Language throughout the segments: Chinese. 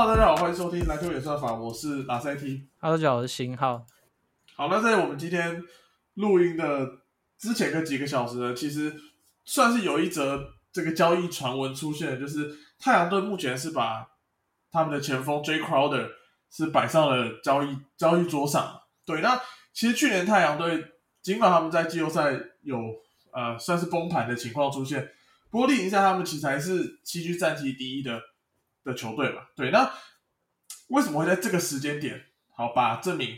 Hello，大家好，欢迎收听篮球演算法，我是拉塞 T。Hello，大家好，我是新浩。好，那在我们今天录音的之前跟几个小时呢，其实算是有一则这个交易传闻出现，就是太阳队目前是把他们的前锋 J Crowder 是摆上了交易交易桌上。对，那其实去年太阳队尽管他们在季后赛有呃算是崩盘的情况出现，不过例行赛他们其实还是七局战绩第一的的球队嘛。对，那为什么会在这个时间点好把这名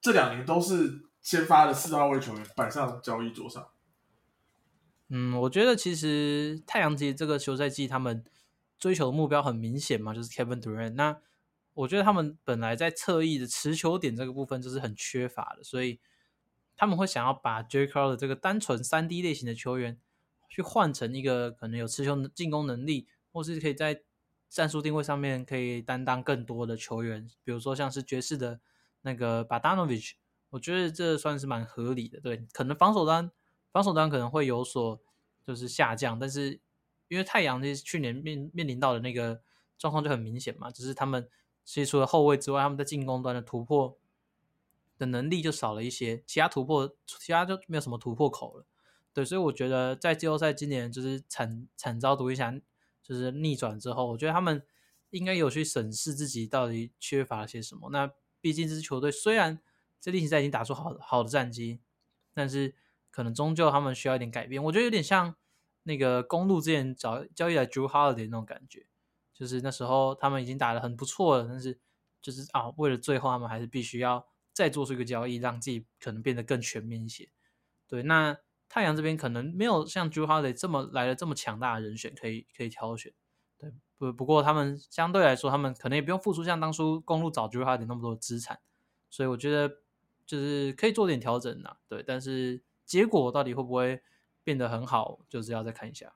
这两年都是先发的四号位球员摆上交易桌上？嗯，我觉得其实太阳其这个休赛季他们追求的目标很明显嘛，就是 Kevin Durant。那我觉得他们本来在侧翼的持球点这个部分就是很缺乏的，所以他们会想要把 J. Crow 的这个单纯三 D 类型的球员去换成一个可能有持球进攻能力，或是可以在战术定位上面可以担当更多的球员，比如说像是爵士的那个 Badanovich，我觉得这算是蛮合理的。对，可能防守端防守端可能会有所就是下降，但是因为太阳是去年面面临到的那个状况就很明显嘛，只是他们。其实除了后卫之外，他们在进攻端的突破的能力就少了一些，其他突破其他就没有什么突破口了。对，所以我觉得在季后赛今年就是惨惨遭独行侠就是逆转之后，我觉得他们应该有去审视自己到底缺乏了些什么。那毕竟这支球队虽然在例行赛已经打出好好的战绩，但是可能终究他们需要一点改变。我觉得有点像那个公路之前找交易来 Drew Holiday 那种感觉。就是那时候他们已经打的很不错了，但是就是啊，为了最后他们还是必须要再做出一个交易，让自己可能变得更全面一些。对，那太阳这边可能没有像 Drew Holiday 这么来了这么强大的人选可以可以挑选。对，不不过他们相对来说，他们可能也不用付出像当初公路找 Drew Holiday 那么多资产，所以我觉得就是可以做点调整呐。对，但是结果到底会不会变得很好，就是要再看一下。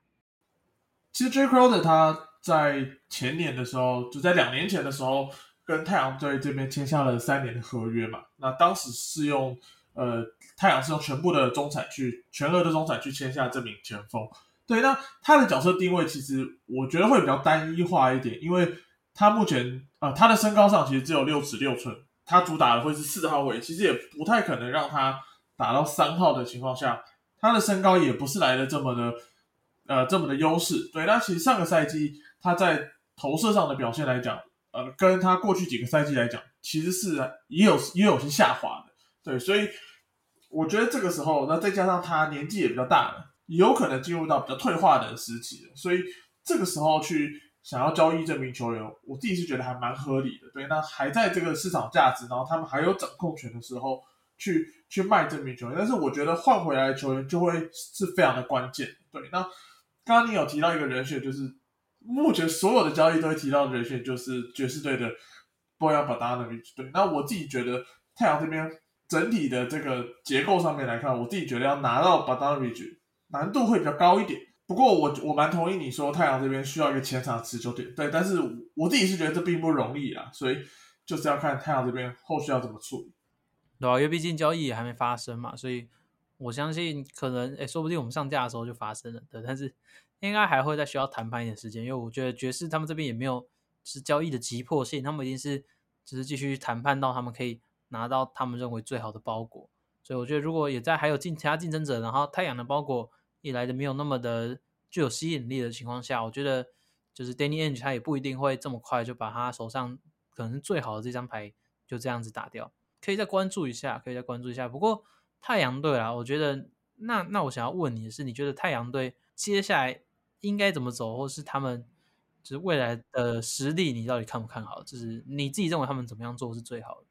其实 J Crowder 他。在前年的时候，就在两年前的时候，跟太阳队这边签下了三年的合约嘛。那当时是用呃，太阳是用全部的中产去全额的中产去签下这名前锋。对，那他的角色定位其实我觉得会比较单一化一点，因为他目前呃他的身高上其实只有六尺六寸，他主打的会是四号位，其实也不太可能让他打到三号的情况下，他的身高也不是来的这么的呃这么的优势。对，那其实上个赛季。他在投射上的表现来讲，呃，跟他过去几个赛季来讲，其实是也有也有些下滑，对，所以我觉得这个时候，那再加上他年纪也比较大了，有可能进入到比较退化的时期了，所以这个时候去想要交易这名球员，我自己是觉得还蛮合理的，对，那还在这个市场价值，然后他们还有掌控权的时候，去去卖这名球员，但是我觉得换回来的球员就会是非常的关键，对，那刚刚你有提到一个人选，就是。目前所有的交易都会提到的人选就是爵士队的 Boyan Bogdanovic。对，那我自己觉得太阳这边整体的这个结构上面来看，我自己觉得要拿到 Budaj 难度会比较高一点。不过我我蛮同意你说太阳这边需要一个前场持球点，对，但是我自己是觉得这并不容易啊，所以就是要看太阳这边后续要怎么处理。对啊，因为毕竟交易也还没发生嘛，所以我相信可能诶，说不定我们上架的时候就发生了。对，但是。应该还会再需要谈判一点时间，因为我觉得爵士他们这边也没有是交易的急迫性，他们一定是只是继续谈判到他们可以拿到他们认为最好的包裹。所以我觉得如果也在还有竞其他竞争者，然后太阳的包裹也来的没有那么的具有吸引力的情况下，我觉得就是 Danny Ainge 他也不一定会这么快就把他手上可能最好的这张牌就这样子打掉，可以再关注一下，可以再关注一下。不过太阳队啊，我觉得那那我想要问你的是，你觉得太阳队接下来？应该怎么走，或是他们就是未来的实力，你到底看不看好？就是你自己认为他们怎么样做是最好的？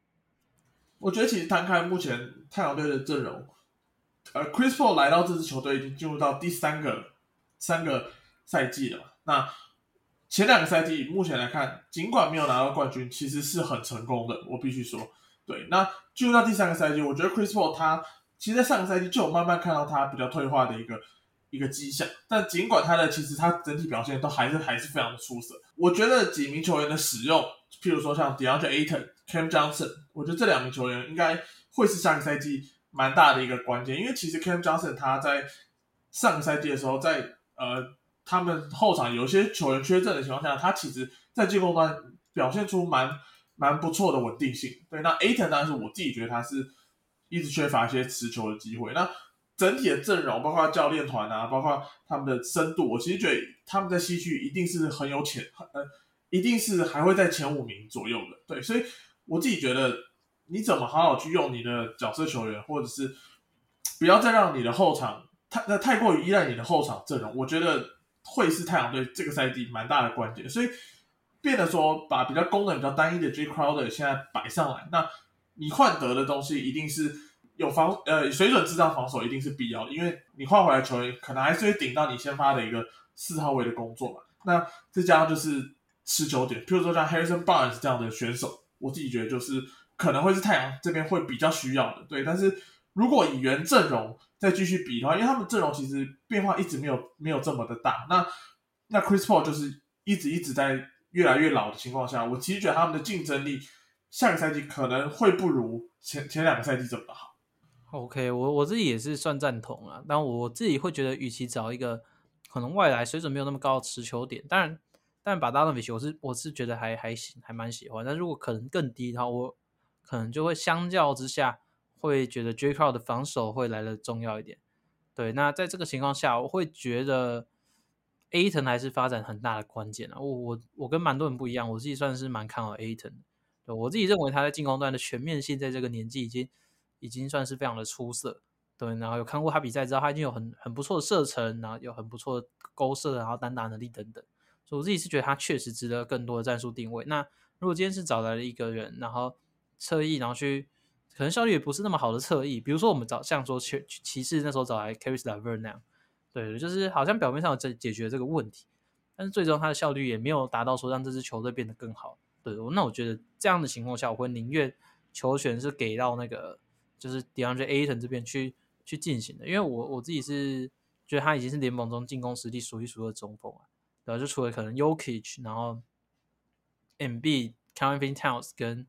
我觉得其实摊开目前太阳队的阵容，呃，Chris Paul 来到这支球队已经进入到第三个三个赛季了。那前两个赛季目前来看，尽管没有拿到冠军，其实是很成功的。我必须说，对。那进入到第三个赛季，我觉得 Chris Paul 他其实，在上个赛季就有慢慢看到他比较退化的一个。一个迹象，但尽管他的其实他整体表现都还是还是非常的出色。我觉得几名球员的使用，譬如说像 DeAndre Ayton、Cam Johnson，我觉得这两名球员应该会是下个赛季蛮大的一个关键。因为其实 Cam Johnson 他在上个赛季的时候，在呃他们后场有些球员缺阵的情况下，他其实在进攻端表现出蛮蛮不错的稳定性。对，那 Aton 当然是我自己觉得他是一直缺乏一些持球的机会。那整体的阵容，包括教练团啊，包括他们的深度，我其实觉得他们在西区一定是很有潜，呃，一定是还会在前五名左右的。对，所以我自己觉得，你怎么好好去用你的角色球员，或者是不要再让你的后场太那太过于依赖你的后场阵容，我觉得会是太阳队这个赛季蛮大的关键。所以变得说，把比较功能比较单一的 J Crowder 现在摆上来，那你换得的东西一定是。有防呃水准智障防守一定是必要的，因为你换回来球员可能还是会顶到你先发的一个四号位的工作嘛。那再加上就是持球点，譬如说像 Harrison Barnes 这样的选手，我自己觉得就是可能会是太阳这边会比较需要的。对，但是如果以原阵容再继续比的话，因为他们阵容其实变化一直没有没有这么的大。那那 Chris Paul 就是一直一直在越来越老的情况下，我其实觉得他们的竞争力下个赛季可能会不如前前两个赛季这么好。OK，我我自己也是算赞同啊，但我自己会觉得，与其找一个可能外来水准没有那么高的持球点，当然，但把 d a n o v i c 我是我是觉得还还行，还蛮喜欢。但如果可能更低的话，我可能就会相较之下会觉得 J Crow 的防守会来的重要一点。对，那在这个情况下，我会觉得 Aton 还是发展很大的关键啊。我我我跟蛮多人不一样，我自己算是蛮看好 Aton 的。对我自己认为他在进攻端的全面性，在这个年纪已经。已经算是非常的出色，对，然后有看过他比赛，知道他已经有很很不错的射程，然后有很不错的勾射，然后单打能力等等，我自己是觉得他确实值得更多的战术定位。那如果今天是找来了一个人，然后侧翼，然后去可能效率也不是那么好的侧翼，比如说我们找像说骑骑士那时候找来 Caris Lever 那样，对，就是好像表面上解解决这个问题，但是最终他的效率也没有达到说让这支球队变得更好。对，那我觉得这样的情况下，我会宁愿球权是给到那个。就是 DeAndre Ayton 这边去去进行的，因为我我自己是觉得他已经是联盟中进攻实力数一数二中锋了，然后？就除了可能 Yokich，然后 MB、Kevin Towns 跟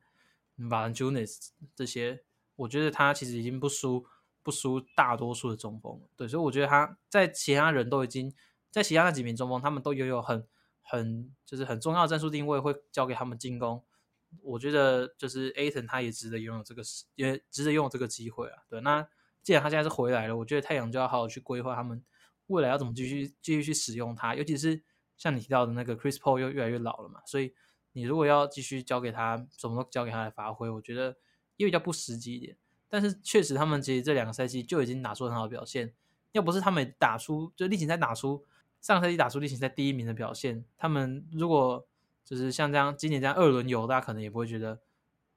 Valanciunas 这些，我觉得他其实已经不输不输大多数的中锋了。对，所以我觉得他在其他人都已经在其他那几名中锋，他们都拥有很很就是很重要的战术定位，会交给他们进攻。我觉得就是 Aton 他也值得拥有这个，也值得拥有这个机会啊。对，那既然他现在是回来了，我觉得太阳就要好好去规划他们未来要怎么继续继续去使用他。尤其是像你提到的那个 Chris Paul 又越来越老了嘛，所以你如果要继续交给他，什么都交给他来发挥，我觉得也比较不实际一点。但是确实，他们其实这两个赛季就已经打出很好的表现。要不是他们打出就例行赛打出上赛季打出例行赛第一名的表现，他们如果就是像这样，今年这样二轮游，大家可能也不会觉得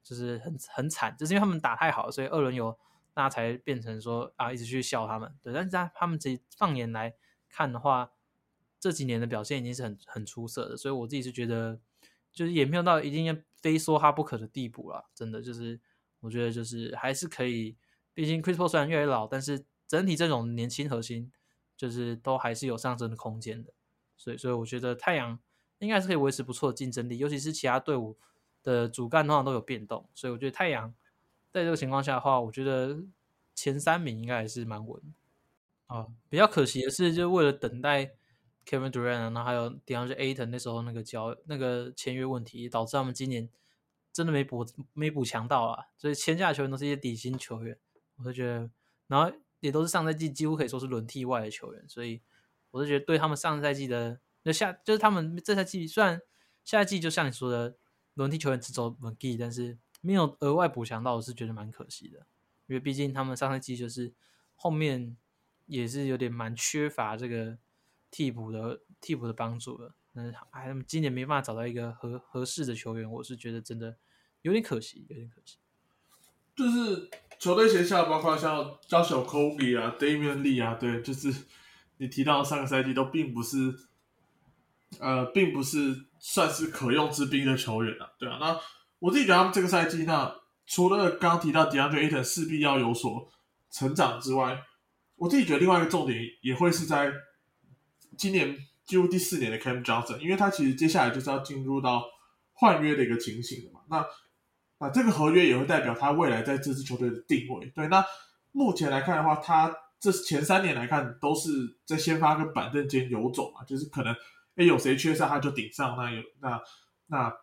就是很很惨，就是因为他们打太好，所以二轮游大家才变成说啊，一直去笑他们。对，但是他他们自己放眼来看的话，这几年的表现已经是很很出色的，所以我自己是觉得，就是也没有到一定要非说他不可的地步了。真的，就是我觉得就是还是可以，毕竟 Chris Paul 虽然越来越老，但是整体这种年轻核心就是都还是有上升的空间的。所以，所以我觉得太阳。应该是可以维持不错的竞争力，尤其是其他队伍的主干通常都有变动，所以我觉得太阳在这个情况下的话，我觉得前三名应该还是蛮稳啊。比较可惜的是，就为了等待 Kevin Durant，然后还有 DeAndre Ayton 那时候那个交那个签约问题，导致他们今年真的没补没补强到啊。所以签下的球员都是一些底薪球员，我就觉得，然后也都是上赛季几乎可以说是轮替外的球员，所以我就觉得对他们上赛季的。那下就是他们这赛季虽然下赛季就像你说的轮替球员只走 m c g 但是没有额外补强到，我是觉得蛮可惜的。因为毕竟他们上赛季就是后面也是有点蛮缺乏这个替补的替补的帮助的。那还今年没办法找到一个合合适的球员，我是觉得真的有点可惜，有点可惜。就是球队学校包括像教手 Kobe 啊、Damian Lee 啊，对，就是你提到上个赛季都并不是。呃，并不是算是可用之兵的球员了，对啊。那我自己觉得他们这个赛季，那除了刚刚提到 DeAndre Ayton 势必要有所成长之外，我自己觉得另外一个重点也会是在今年进入第四年的 Cam Johnson，因为他其实接下来就是要进入到换约的一个情形了嘛。那那这个合约也会代表他未来在这支球队的定位。对，那目前来看的话，他这前三年来看都是在先发跟板凳间游走嘛，就是可能。哎，有谁缺上他就顶上，那有那那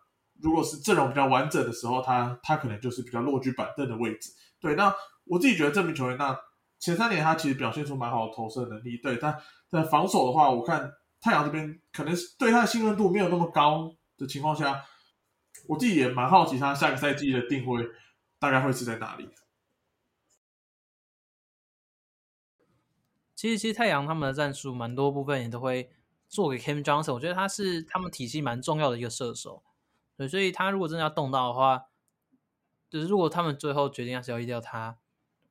如果是阵容比较完整的时候，他他可能就是比较落居板凳的位置。对，那我自己觉得这名球员，那前三年他其实表现出蛮好的投射能力。对，但在防守的话，我看太阳这边可能是对他的信任度没有那么高的情况下，我自己也蛮好奇他下个赛季的定位大概会是在哪里。其实，其实太阳他们的战术蛮多部分也都会做给 Cam Johnson，我觉得他是他们体系蛮重要的一个射手。对，所以他如果真的要动到的话，就是如果他们最后决定要交易掉他，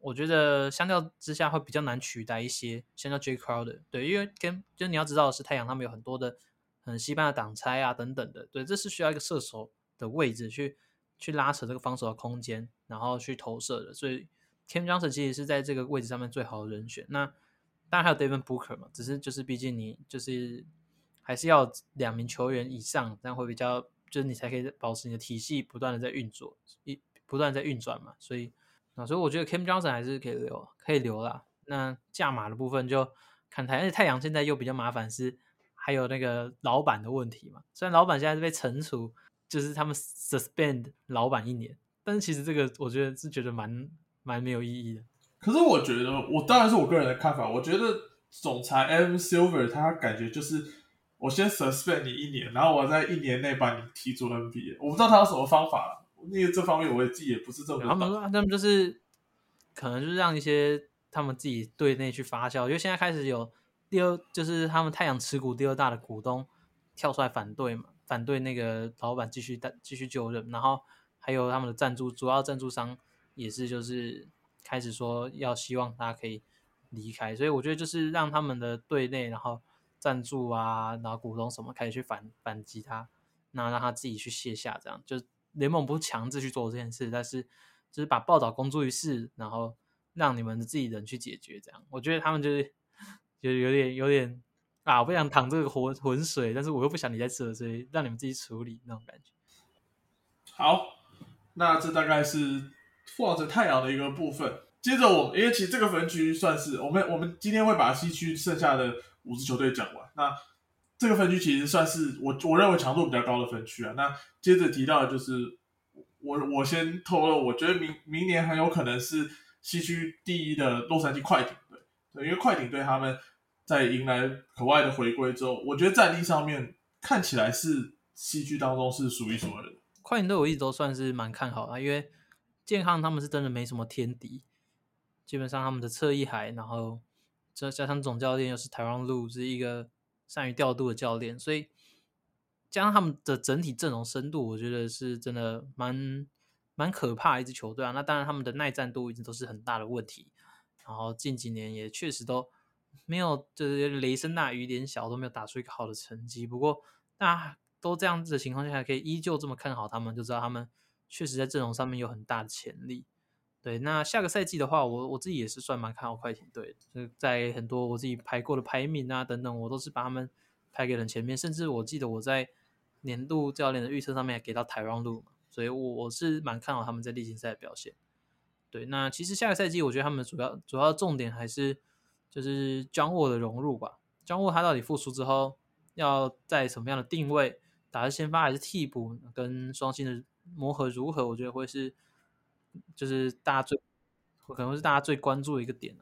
我觉得相较之下会比较难取代一些，相较 J Crowder。对，因为跟就你要知道的是，太阳他们有很多的很西班牙挡拆啊等等的，对，这是需要一个射手的位置去去拉扯这个防守的空间，然后去投射的。所以 Cam Johnson 其实是在这个位置上面最好的人选。那当然还有 David Booker 嘛，只是就是毕竟你就是还是要两名球员以上，这样会比较，就是你才可以保持你的体系不断的在运作，一不断在运转嘛。所以啊，所以我觉得 Cam Johnson 还是可以留，可以留啦。那价码的部分就看太，而且太阳现在又比较麻烦，是还有那个老板的问题嘛。虽然老板现在是被惩处，就是他们 suspend 老板一年，但是其实这个我觉得是觉得蛮蛮没有意义的。可是我觉得，我当然是我个人的看法。我觉得总裁 M Silver 他感觉就是，我先 suspend 你一年，然后我在一年内把你踢出 NBA。我不知道他有什么方法，因为这方面我也自己也不是这么。他们他们就是可能就是让一些他们自己队内去发酵，因为现在开始有第二，就是他们太阳持股第二大的股东跳出来反对嘛，反对那个老板继续继续就任，然后还有他们的赞助主要赞助商也是就是。开始说要希望他可以离开，所以我觉得就是让他们的队内，然后赞助啊，然后股东什么开始去反反击他，那让他自己去卸下，这样就联盟不是强制去做这件事，但是就是把报道公诸于世，然后让你们自己人去解决，这样我觉得他们就是就有点有点啊，我不想淌这个浑浑水，但是我又不想你在这，所以让你们自己处理那种感觉。好，那这大概是。或者太阳的一个部分。接着我，因为其实这个分区算是我们，我们今天会把西区剩下的五支球队讲完。那这个分区其实算是我我认为强度比较高的分区啊。那接着提到的就是我我先透露，我觉得明明年很有可能是西区第一的洛杉矶快艇队。对，因为快艇队他们在迎来可外的回归之后，我觉得战力上面看起来是西区当中是数一数二的。快艇队我一直都算是蛮看好啊，因为。健康他们是真的没什么天敌，基本上他们的侧翼海，然后再加上总教练又是台湾路，是一个善于调度的教练，所以加上他们的整体阵容深度，我觉得是真的蛮蛮可怕的一支球队啊。那当然他们的耐战度一直都是很大的问题，然后近几年也确实都没有就是雷声大雨点小都没有打出一个好的成绩。不过大家都这样子的情况下，可以依旧这么看好他们，就知道他们。确实，在阵容上面有很大的潜力。对，那下个赛季的话，我我自己也是算蛮看好快艇队的。在很多我自己排过的排名啊等等，我都是把他们排给了前面。甚至我记得我在年度教练的预测上面给到台湾路嘛，所以我我是蛮看好他们在例行赛的表现。对，那其实下个赛季，我觉得他们主要主要重点还是就是江沃的融入吧。江沃他到底复出之后，要在什么样的定位，打是先发还是替补，跟双星的。磨合如何？我觉得会是，就是大家最可能是大家最关注的一个点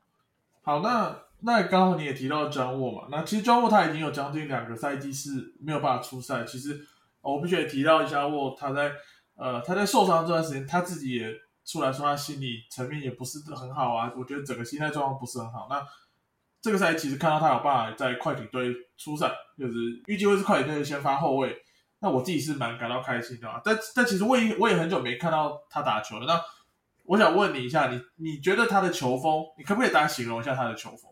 好，那那刚好你也提到张沃嘛，那其实张沃他已经有将近两个赛季是没有办法出赛。其实我必须也提到一下沃，他在呃他在受伤这段时间，他自己也出来说他心理层面也不是很好啊。我觉得整个心态状况不是很好。那这个赛季其实看到他有办法在快艇队出赛，就是预计会是快艇队先发后卫。那我自己是蛮感到开心的啊，但但其实我也我也很久没看到他打球了。那我想问你一下，你你觉得他的球风，你可不可以大家形容一下他的球风？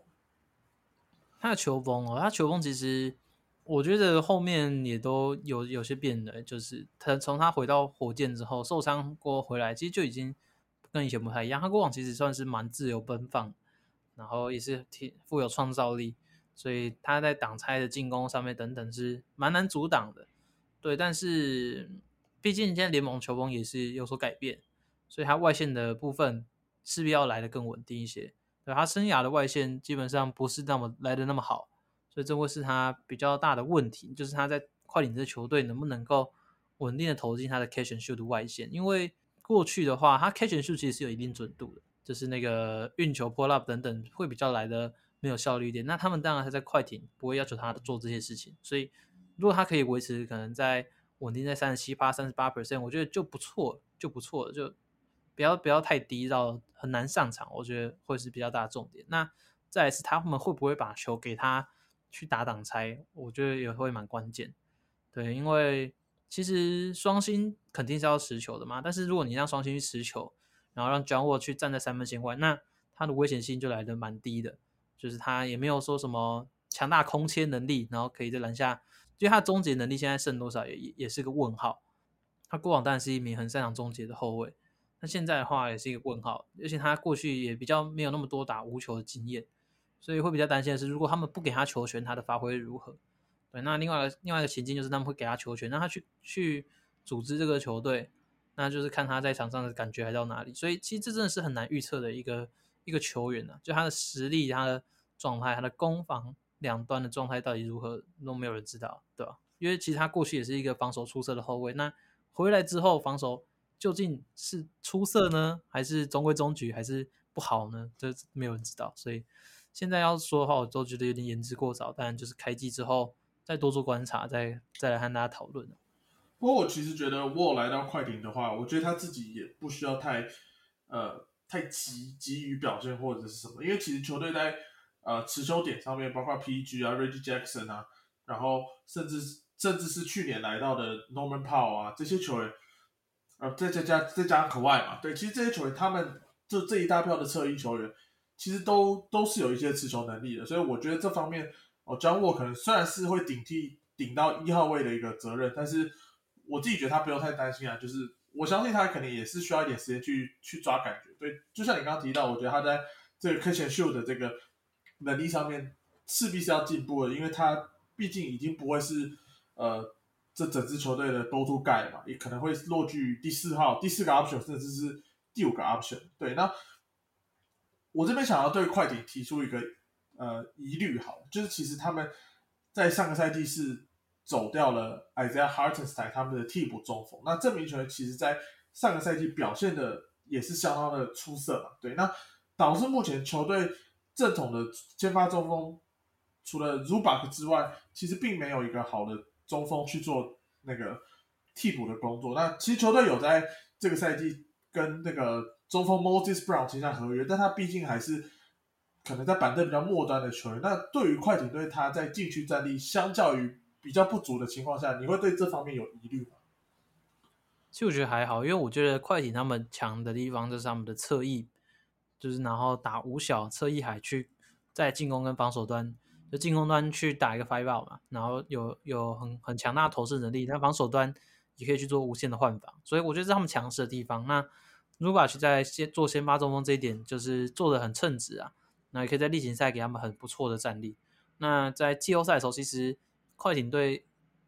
他的球风哦，他球风其实我觉得后面也都有有些变的，就是他从他回到火箭之后受伤过回来，其实就已经跟以前不太一样。他过往其实算是蛮自由奔放，然后也是挺富有创造力，所以他在挡拆的进攻上面等等是蛮难阻挡的。对，但是毕竟现在联盟球风也是有所改变，所以他外线的部分势必要来的更稳定一些。对他生涯的外线基本上不是那么来的那么好，所以这会是他比较大的问题，就是他在快艇这球队能不能够稳定的投进他的 catch and shoot 的外线，因为过去的话，他 catch and shoot 其实是有一定准度的，就是那个运球 pull up 等等会比较来的没有效率一点。那他们当然还在快艇不会要求他做这些事情，所以如果他可以维持可能在稳定在三十七八、三十八 percent，我觉得就不错，就不错，就不要不要太低到很难上场，我觉得会是比较大的重点。那再是他们会不会把球给他去打挡拆，我觉得也会蛮关键。对，因为其实双星肯定是要持球的嘛，但是如果你让双星去持球，然后让 John Wall 去站在三分线外，那他的危险性就来的蛮低的，就是他也没有说什么强大空切能力，然后可以在篮下。因为他终结能力现在剩多少也也是个问号。他过往当然是一名很擅长终结的后卫，那现在的话也是一个问号。而且他过去也比较没有那么多打无球的经验，所以会比较担心的是，如果他们不给他球权，他的发挥如何？对，那另外另外一个情境就是他们会给他球权，让他去去组织这个球队，那就是看他在场上的感觉还到哪里。所以其实这真的是很难预测的一个一个球员呢，就他的实力、他的状态、他的攻防。两端的状态到底如何都没有人知道，对吧？因为其实他过去也是一个防守出色的后卫，那回来之后防守究竟是出色呢，还是中规中矩，还是不好呢？这没有人知道。所以现在要说的话，我都觉得有点言之过早。但，就是开机之后再多做观察，再再来和大家讨论。不过我其实觉得沃来到快艇的话，我觉得他自己也不需要太呃太急急于表现或者是什么，因为其实球队在。呃，持球点上面包括 PG 啊，Reggie Jackson 啊，然后甚至甚至是去年来到的 Norman Powell 啊，这些球员，呃，再再加再加上可外嘛，对，其实这些球员他们就这一大票的侧翼球员，其实都都是有一些持球能力的，所以我觉得这方面，哦，John Wall 可能虽然是会顶替顶到一号位的一个责任，但是我自己觉得他不用太担心啊，就是我相信他可能也是需要一点时间去去抓感觉，对，就像你刚刚提到，我觉得他在这个 Keshi 的这个。能力上面势必是要进步的，因为他毕竟已经不会是呃这整支球队的 go to guy 嘛，也可能会落居第四号、第四个 option，甚至是第五个 option。对，那我这边想要对快艇提出一个呃疑虑，好，就是其实他们在上个赛季是走掉了 Isaiah Hartenstein 他们的替补中锋，那这名球员其实在上个赛季表现的也是相当的出色嘛，对，那导致目前球队。正统的先发中锋，除了 Zubac 之外，其实并没有一个好的中锋去做那个替补的工作。那其实球队有在这个赛季跟那个中锋 Moses Brown 签下合约，但他毕竟还是可能在板凳比较末端的球员。那对于快艇队，他在禁区战力相较于比较不足的情况下，你会对这方面有疑虑吗？其实我觉得还好，因为我觉得快艇他们强的地方就是他们的侧翼。就是然后打五小侧翼海去在进攻跟防守端，就进攻端去打一个 five out 嘛，然后有有很很强大的投射能力，但防守端也可以去做无限的换防，所以我觉得是他们强势的地方。那 Rubac 在先做先发中锋这一点就是做的很称职啊，那也可以在例行赛给他们很不错的战力。那在季后赛的时候，其实快艇队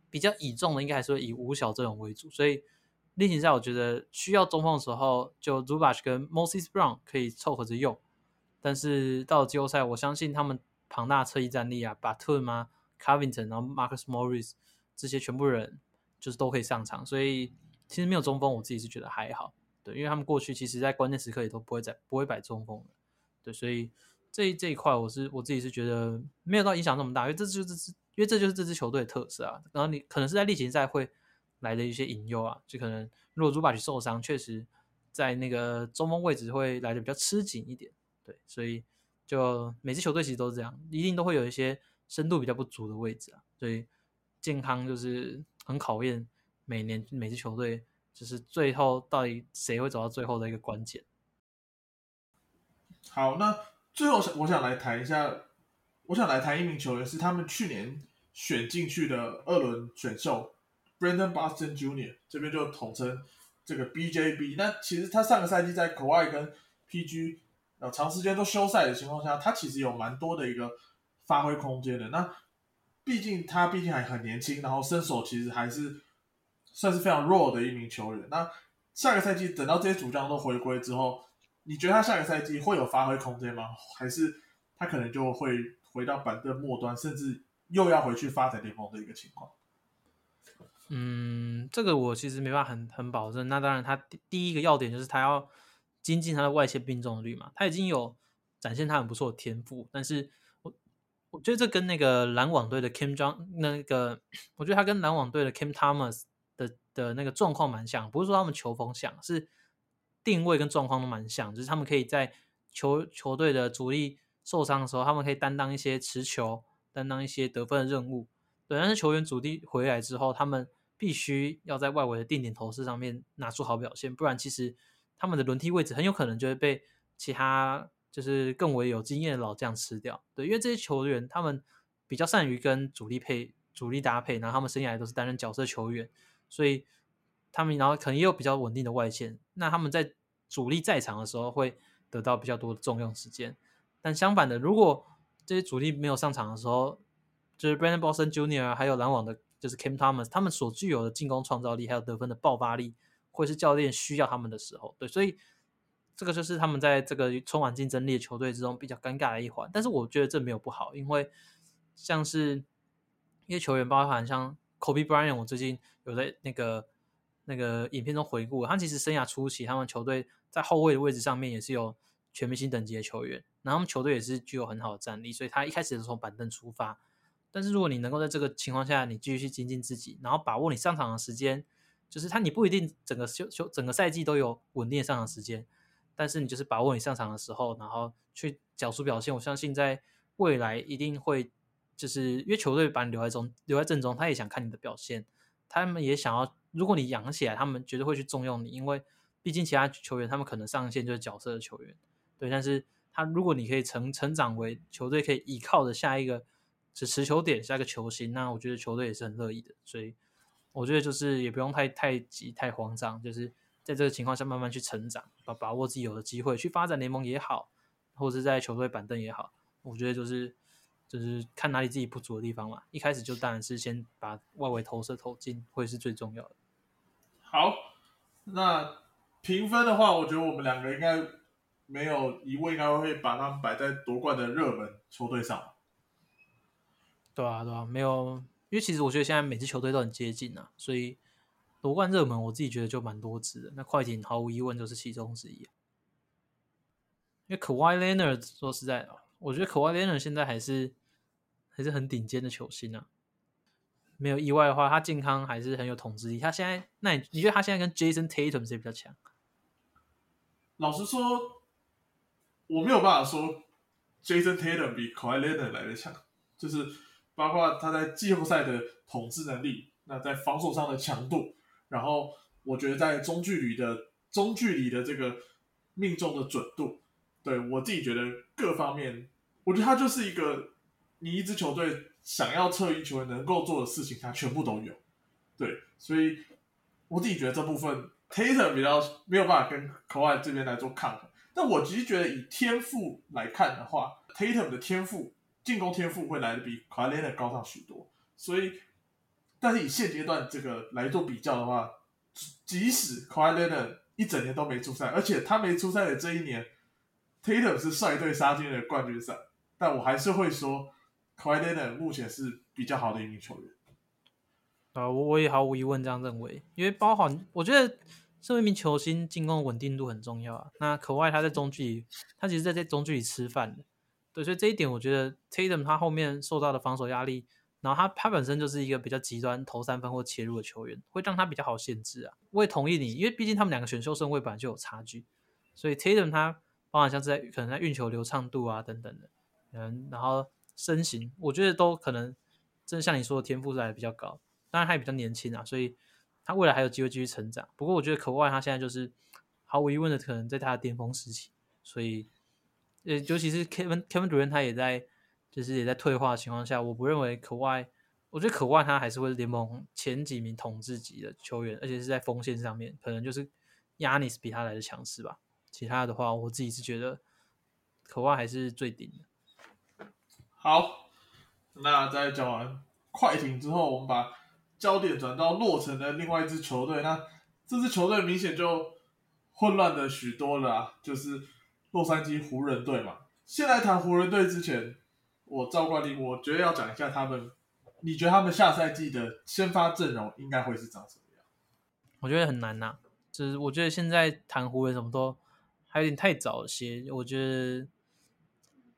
比较倚重的应该还是以五小阵容为主，所以。例行赛我觉得需要中锋的时候，就 Zubac 跟 Moses Brown 可以凑合着用，但是到了季后赛，我相信他们庞大侧翼战力啊，巴特吗 Covington，然后 Marcus Morris 这些全部人就是都可以上场，所以其实没有中锋，我自己是觉得还好，对，因为他们过去其实在关键时刻也都不会在不会摆中锋的，对，所以这这一块我是我自己是觉得没有到影响那么大，因为这就是因为这就是这支球队的特色啊，然后你可能是在例行赛会。来的一些隐忧啊，就可能如果朱巴奇受伤，确实在那个中锋位置会来的比较吃紧一点，对，所以就每支球队其实都是这样，一定都会有一些深度比较不足的位置啊，所以健康就是很考验每年每支球队，就是最后到底谁会走到最后的一个关键。好，那最后我想来谈一下，我想来谈一名球员是他们去年选进去的二轮选秀。Brandon Boston Junior，这边就统称这个 BJB。那其实他上个赛季在国外跟 PG 呃长时间都休赛的情况下，他其实有蛮多的一个发挥空间的。那毕竟他毕竟还很年轻，然后身手其实还是算是非常弱的一名球员。那下个赛季等到这些主将都回归之后，你觉得他下个赛季会有发挥空间吗？还是他可能就会回到板凳末端，甚至又要回去发展联盟的一个情况？嗯，这个我其实没办法很很保证。那当然，他第第一个要点就是他要精进他的外线命中率嘛。他已经有展现他很不错的天赋，但是我我觉得这跟那个篮网队的 Kim John 那个，我觉得他跟篮网队的 Kim Thomas 的的那个状况蛮像，不是说他们球风像，是定位跟状况都蛮像，就是他们可以在球球队的主力受伤的时候，他们可以担当一些持球，担当一些得分的任务。对，但是球员主力回来之后，他们必须要在外围的定点投射上面拿出好表现，不然其实他们的轮替位置很有可能就会被其他就是更为有经验的老将吃掉。对，因为这些球员他们比较善于跟主力配、主力搭配，然后他们生涯都是担任角色球员，所以他们然后可能也有比较稳定的外线，那他们在主力在场的时候会得到比较多的重用时间。但相反的，如果这些主力没有上场的时候，就是 Brandon Boston Junior 还有篮网的，就是 Kim Thomas，他们所具有的进攻创造力还有得分的爆发力，或是教练需要他们的时候。对，所以这个就是他们在这个充满竞争力的球队之中比较尴尬的一环。但是我觉得这没有不好，因为像是一些球员，包含像 Kobe Bryant，我最近有在那个那个影片中回顾，他其实生涯初期，他们球队在后卫的位置上面也是有全明星等级的球员，然后他们球队也是具有很好的战力，所以他一开始是从板凳出发。但是如果你能够在这个情况下，你继续去精进自己，然后把握你上场的时间，就是他你不一定整个休休整个赛季都有稳定的上场时间，但是你就是把握你上场的时候，然后去缴出表现。我相信在未来一定会，就是因为球队把你留在中留在阵中，他也想看你的表现，他们也想要，如果你养起来，他们绝对会去重用你，因为毕竟其他球员他们可能上线就是角色的球员，对，但是他如果你可以成成长为球队可以依靠的下一个。是持球点下一个球星，那我觉得球队也是很乐意的，所以我觉得就是也不用太太急太慌张，就是在这个情况下慢慢去成长，把把握自己有的机会去发展联盟也好，或者是在球队板凳也好，我觉得就是就是看哪里自己不足的地方嘛。一开始就当然是先把外围投射投进，会是最重要的。好，那评分的话，我觉得我们两个应该没有疑问，应该会把他们摆在夺冠的热门球队上。对啊，对啊，没有，因为其实我觉得现在每支球队都很接近啊，所以夺冠热门我自己觉得就蛮多支的。那快艇毫无疑问就是其中之一。因为 Kawhi Leonard 说实在的，我觉得 Kawhi Leonard 现在还是还是很顶尖的球星啊。没有意外的话，他健康还是很有统治力。他现在，那你你觉得他现在跟 Jason Tatum 谁比较强？老实说，我没有办法说 Jason Tatum 比 Kawhi Leonard 来的强，就是。包括他在季后赛的统治能力，那在防守上的强度，然后我觉得在中距离的中距离的这个命中的准度，对我自己觉得各方面，我觉得他就是一个你一支球队想要侧翼球员能够做的事情，他全部都有。对，所以我自己觉得这部分 Tatum 比较没有办法跟 Kawhi 这边来做抗衡，但我其实觉得以天赋来看的话，Tatum 的天赋。进攻天赋会来的比 k a w i l e n a 高上许多，所以，但是以现阶段这个来做比较的话，即使 k a w i l e n a 一整年都没出赛，而且他没出赛的这一年，Tatum 是率队杀进了冠军赛，但我还是会说 k a w i l e n a 目前是比较好的一名球员。啊，我我也毫无疑问这样认为，因为包含我觉得身为一名球星，进攻稳定度很重要啊。那可外他在中距离，他其实在在中距离吃饭的。对，所以这一点我觉得 Tatum 他后面受到的防守压力，然后他他本身就是一个比较极端投三分或切入的球员，会让他比较好限制啊。我也同意你，因为毕竟他们两个选秀顺位本来就有差距，所以 Tatum 他包含像是在可能在运球流畅度啊等等的，嗯，然后身形，我觉得都可能真的像你说的天赋在比较高，当然他也比较年轻啊，所以他未来还有机会继续成长。不过我觉得可外他现在就是毫无疑问的可能在他的巅峰时期，所以。呃，尤其是 Kevin Kevin 主任，他也在，就是也在退化的情况下，我不认为可外，我觉得可外他还是会联盟前几名统治级的球员，而且是在锋线上面，可能就是 Yanis 比他来的强势吧。其他的话，我自己是觉得可外还是最顶的。好，那在讲完快艇之后，我们把焦点转到洛城的另外一支球队，那这支球队明显就混乱的许多了，就是。洛杉矶湖人队嘛，先来谈湖人队之前，我照惯例，我觉得要讲一下他们你觉得他们下赛季的先发阵容应该会是长什么样？我觉得很难呐，就是我觉得现在谈湖人什么都还有点太早些。我觉得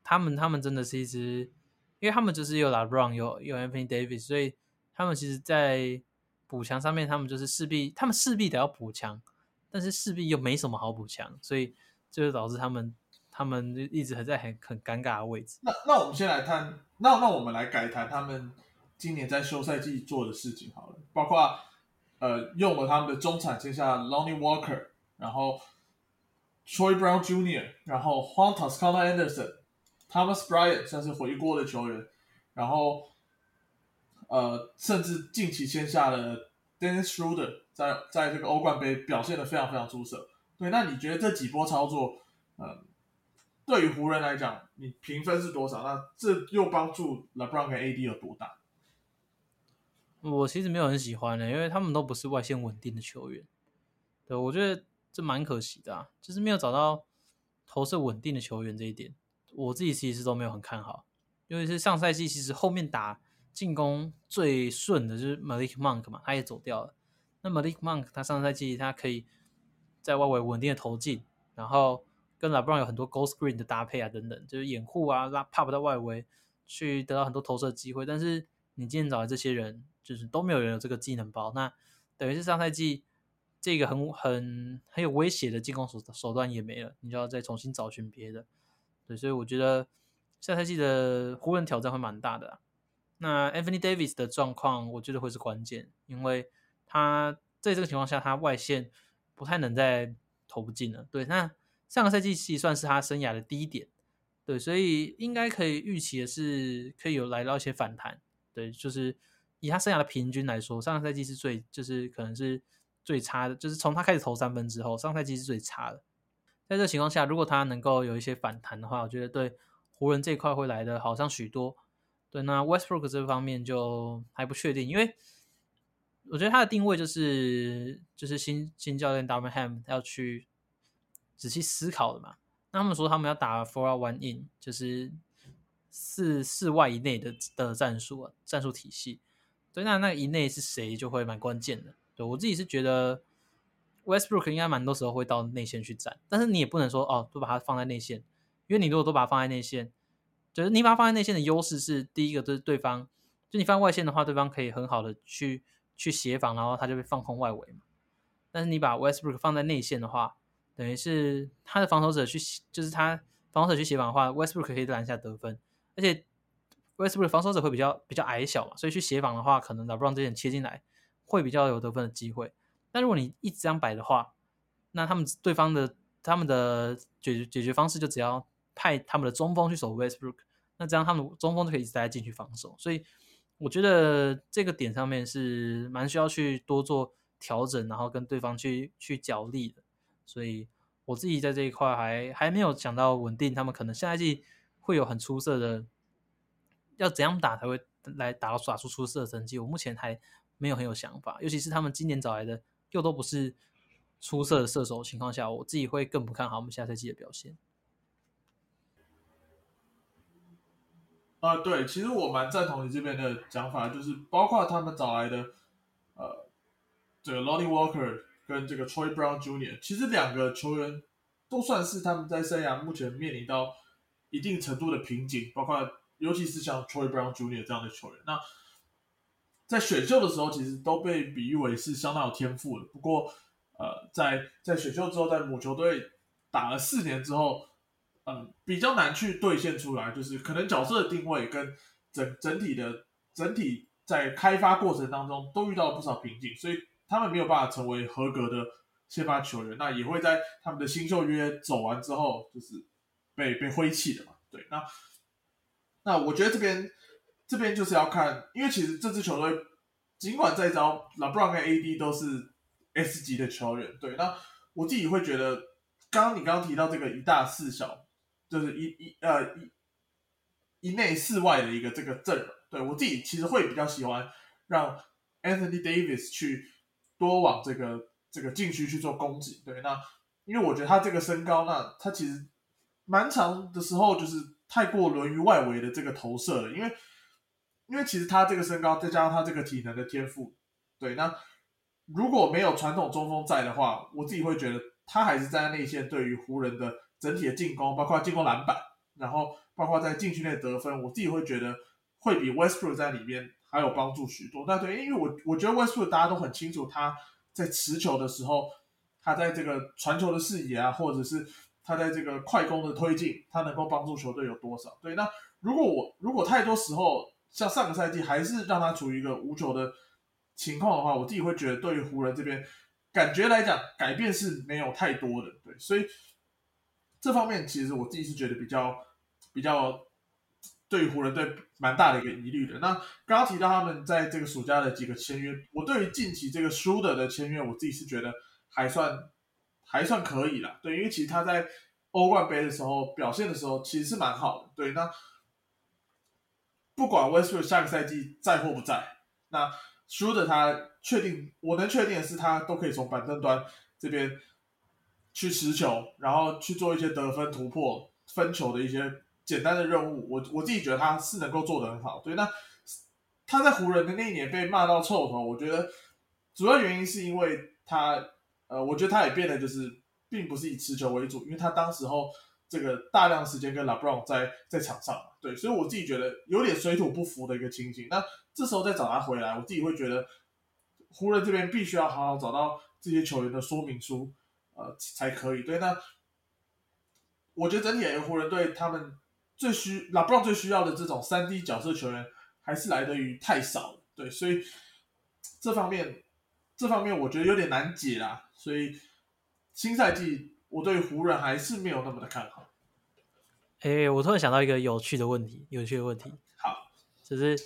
他们他们真的是一支，因为他们就是有 LeBron 有有 Anthony Davis，所以他们其实，在补强上面，他们就是势必他们势必得要补强，但是势必又没什么好补强，所以就是导致他们他们就一直还在很很尴尬的位置。那那我们先来谈，那那我们来改谈他们今年在休赛季做的事情好了，包括呃用了他们的中产签下 Lonnie Walker，然后 Troy Brown Jr.，然后 Juan Toscano Anderson，Thomas Bryant 算是回锅的球员，然后呃甚至近期签下了 Dennis Schroeder，在在这个欧冠杯表现的非常非常出色。对，那你觉得这几波操作，呃，对于湖人来讲，你评分是多少？那这又帮助 LeBron 跟 AD 有多大？我其实没有很喜欢的，因为他们都不是外线稳定的球员。对，我觉得这蛮可惜的啊，就是没有找到投射稳定的球员这一点，我自己其实都没有很看好。尤其是上赛季，其实后面打进攻最顺的就是 Malik Monk 嘛，他也走掉了。那 Malik Monk 他上赛季他可以在外围稳定的投进，然后跟 LeBron 有很多 g o Screen 的搭配啊，等等，就是掩护啊，拉 Pop 到外围去得到很多投射机会。但是你今天找的这些人，就是都没有人有这个技能包，那等于是上赛季这个很很很有威胁的进攻手手段也没了，你就要再重新找寻别的。对，所以我觉得下赛季的湖人挑战会蛮大的。那 Anthony Davis 的状况，我觉得会是关键，因为他在这个情况下，他外线不太能再投不进了。对，那上个赛季其实算是他生涯的低点，对，所以应该可以预期的是，可以有来到一些反弹。对，就是以他生涯的平均来说，上个赛季是最，就是可能是最差的，就是从他开始投三分之后，上个赛季是最差的。在这情况下，如果他能够有一些反弹的话，我觉得对湖人这一块会来的好上许多。对，那 Westbrook 这方面就还不确定，因为我觉得他的定位就是就是新新教练 Darvin Ham 要去仔细思考的嘛。那他们说他们要打 Four One In，就是四四外以内的的战术啊，战术体系。对，那那以内是谁就会蛮关键的。对我自己是觉得 Westbrook 应该蛮多时候会到内线去站，但是你也不能说哦，都把它放在内线，因为你如果都把它放在内线，就是你把它放在内线的优势是第一个就是对方，就你放外线的话，对方可以很好的去去协防，然后他就被放空外围嘛。但是你把 Westbrook 放在内线的话，等于是他的防守者去，就是他防守者去协防的话，Westbrook 可以拦下得分。而且 Westbrook 防守者会比较比较矮小嘛，所以去协防的话，可能 LeBron 这点切进来会比较有得分的机会。但如果你一直这样摆的话，那他们对方的他们的解决解决方式就只要派他们的中锋去守 Westbrook，那这样他们中锋就可以一直待进去防守。所以我觉得这个点上面是蛮需要去多做调整，然后跟对方去去角力的。所以我自己在这一块还还没有想到稳定，他们可能下一季。会有很出色的，要怎样打才会来打到耍出出色的成绩？我目前还没有很有想法，尤其是他们今年找来的又都不是出色的射手情况下，我自己会更不看好我们下赛季的表现。啊，对，其实我蛮赞同你这边的讲法，就是包括他们找来的呃，这个 Lonnie Walker 跟这个 Troy Brown Jr.，其实两个球员都算是他们在生涯目前面临到。一定程度的瓶颈，包括尤其是像 Troy Brown Jr. 这样的球员，那在选秀的时候，其实都被比喻为是相当有天赋的。不过，呃，在在选秀之后，在母球队打了四年之后，嗯，比较难去兑现出来，就是可能角色的定位跟整整体的整体在开发过程当中都遇到了不少瓶颈，所以他们没有办法成为合格的先发球员。那也会在他们的新秀约走完之后，就是。被被挥弃的嘛？对，那那我觉得这边这边就是要看，因为其实这支球队尽管在招 LeBron 跟 AD 都是 S 级的球员，对，那我自己会觉得，刚刚你刚刚提到这个一大四小，就是一一呃一一内四外的一个这个阵容，对我自己其实会比较喜欢让 Anthony Davis 去多往这个这个禁区去做攻击，对，那因为我觉得他这个身高，那他其实。蛮长的时候，就是太过沦于外围的这个投射了。因为因为其实他这个身高再加上他这个体能的天赋，对，那如果没有传统中锋在的话，我自己会觉得他还是在内线对于湖人的整体的进攻，包括进攻篮板，然后包括在禁区内得分，我自己会觉得会比 Westbrook 在里面还有帮助许多。那对，因为我我觉得 Westbrook 大家都很清楚他在持球的时候，他在这个传球的视野啊，或者是他在这个快攻的推进，他能够帮助球队有多少？对，那如果我如果太多时候像上个赛季还是让他处于一个无球的情况的话，我自己会觉得对于湖人这边感觉来讲改变是没有太多的，对，所以这方面其实我自己是觉得比较比较对于湖人队蛮大的一个疑虑的。那刚刚提到他们在这个暑假的几个签约，我对于近期这个 s h o e r 的签约，我自己是觉得还算还算可以了，对，因为其实他在欧冠杯的时候表现的时候其实是蛮好的，对，那。不管 Westbrook 下个赛季在或不在，那 s h o e r 他确定，我能确定的是，他都可以从板凳端这边去持球，然后去做一些得分、突破、分球的一些简单的任务。我我自己觉得他是能够做得很好。对，那他在湖人的那一年被骂到臭头，我觉得主要原因是因为他，呃，我觉得他也变得就是并不是以持球为主，因为他当时候。这个大量时间跟 LeBron 在在场上，对，所以我自己觉得有点水土不服的一个情形。那这时候再找他回来，我自己会觉得湖人这边必须要好好找到这些球员的说明书，呃，才可以。对，那我觉得整体湖人队他们最需 LeBron 最需要的这种三 D 角色球员，还是来得于太少了。对，所以这方面这方面我觉得有点难解啦。所以新赛季。我对湖人还是没有那么的看好。哎，我突然想到一个有趣的问题，有趣的问题。好，就是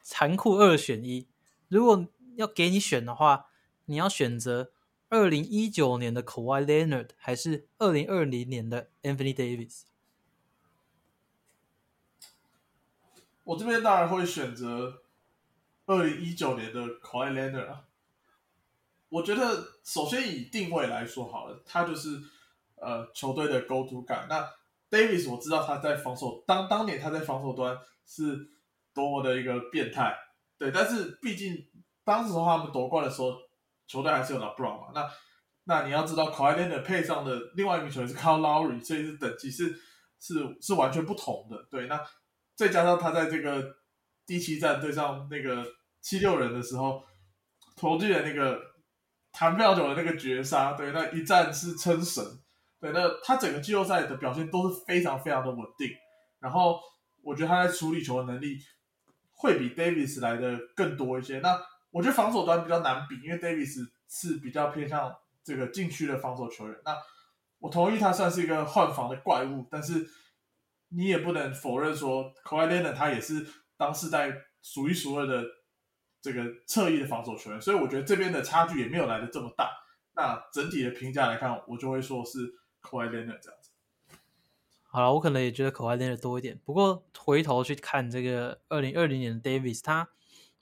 残酷二选一。如果要给你选的话，你要选择二零一九年的 Kawhi Leonard 还是二零二零年的 Anthony Davis？我这边当然会选择二零一九年的 Kawhi Leonard 啊。我觉得首先以定位来说好了，他就是。呃，球队的 go to guy。那 Davis 我知道他在防守，当当年他在防守端是多么的一个变态，对。但是毕竟当时他们夺冠的时候，球队还是有 LeBron 嘛。那那你要知道 k a w i l e n a r 配上的另外一名球员是 k a l Lowry，所以是等级是是是完全不同的。对，那再加上他在这个第七战对上那个七六人的时候，投进的那个弹票球的那个绝杀，对，那一战是称神。对，那他整个季后赛的表现都是非常非常的稳定，然后我觉得他在处理球的能力会比 Davis 来的更多一些。那我觉得防守端比较难比，因为 Davis 是比较偏向这个禁区的防守球员。那我同意他算是一个换防的怪物，但是你也不能否认说 k a w a i l e n 他也是当世代数一数二的这个侧翼的防守球员，所以我觉得这边的差距也没有来的这么大。那整体的评价来看，我就会说是。可爱 Leonard 这样子，好了，我可能也觉得可爱 Leonard 多一点。不过回头去看这个二零二零年的 Davis，他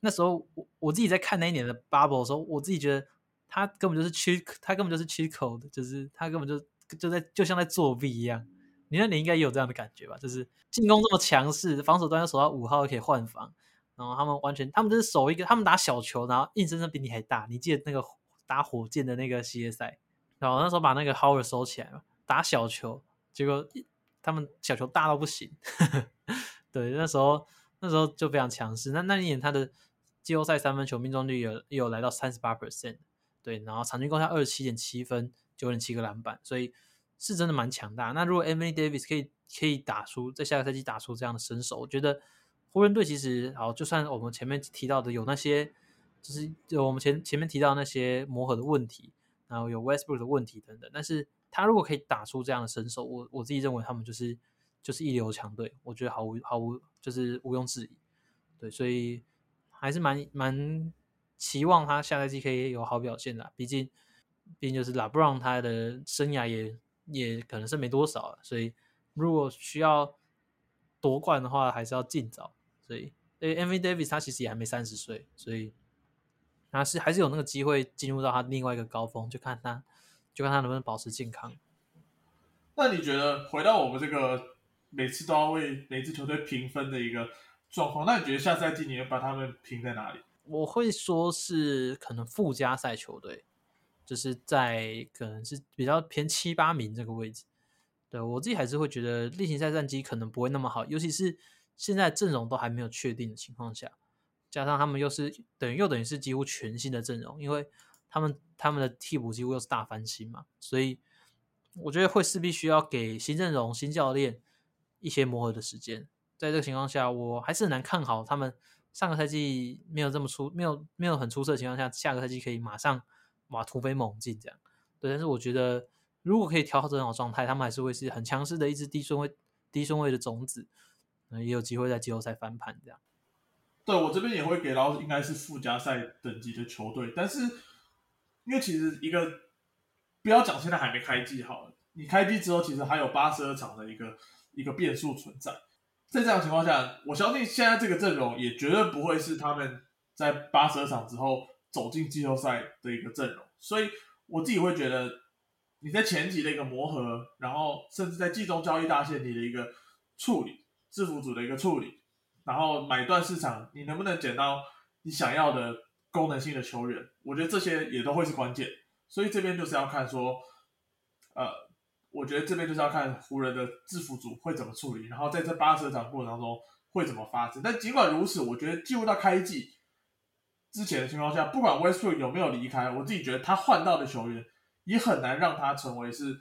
那时候我我自己在看那一年的 Bubble 的时候，我自己觉得他根本就是 cheat，他根本就是 cheat code，就是他根本就就在就像在作弊一样。你那你应该也有这样的感觉吧？就是进攻这么强势，防守端要守到五号可以换防，然后他们完全他们就是守一个，他们打小球，然后硬生生比你还大。你记得那个打火箭的那个系列赛，然后那时候把那个 Howard 收起来了。打小球，结果他们小球大到不行。对，那时候那时候就非常强势。那那一年他的季后赛三分球命中率有有来到三十八 percent，对，然后场均贡献二十七点七分，九点七个篮板，所以是真的蛮强大。那如果 Anthony Davis 可以可以打出在下个赛季打出这样的身手，我觉得湖人队其实好，就算我们前面提到的有那些，就是就我们前前面提到那些磨合的问题，然后有 Westbrook 的问题等等，但是。他如果可以打出这样的身手，我我自己认为他们就是就是一流强队，我觉得毫无毫无就是毋庸置疑。对，所以还是蛮蛮期望他下赛季可以有好表现的。毕竟毕竟就是拉布朗他的生涯也也可能是没多少了，所以如果需要夺冠的话，还是要尽早。所以，诶 m v Davis 他其实也还没三十岁，所以他是还是有那个机会进入到他另外一个高峰，就看他。就看他能不能保持健康。那你觉得回到我们这个每次都要为每支球队评分的一个状况。那你觉得下赛季你要把他们评在哪里？我会说是可能附加赛球队，就是在可能是比较偏七八名这个位置。对我自己还是会觉得例行赛战绩可能不会那么好，尤其是现在阵容都还没有确定的情况下，加上他们又是等于又等于是几乎全新的阵容，因为他们他们的替补几乎又是大翻新嘛，所以我觉得会势必需要给新阵容、新教练一些磨合的时间。在这个情况下，我还是很难看好他们上个赛季没有这么出、没有没有很出色的情况下，下个赛季可以马上哇突飞猛进这样。对，但是我觉得。如果可以调整好状态，他们还是会是很强势的一支低顺位、低顺位的种子，也有机会在季后赛翻盘这样。对我这边也会给到应该是附加赛等级的球队，但是因为其实一个不要讲现在还没开季好了，你开季之后其实还有八十二场的一个一个变数存在，在这样情况下，我相信现在这个阵容也绝对不会是他们在八十二场之后走进季后赛的一个阵容，所以我自己会觉得。你在前期的一个磨合，然后甚至在季中交易大限你的一个处理，制服组的一个处理，然后买断市场，你能不能捡到你想要的功能性的球员？我觉得这些也都会是关键。所以这边就是要看说，呃，我觉得这边就是要看湖人的制服组会怎么处理，然后在这八十场过程当中会怎么发展。但尽管如此，我觉得进入到开季之前的情况下，不管 Westbrook 有没有离开，我自己觉得他换到的球员。也很难让他成为是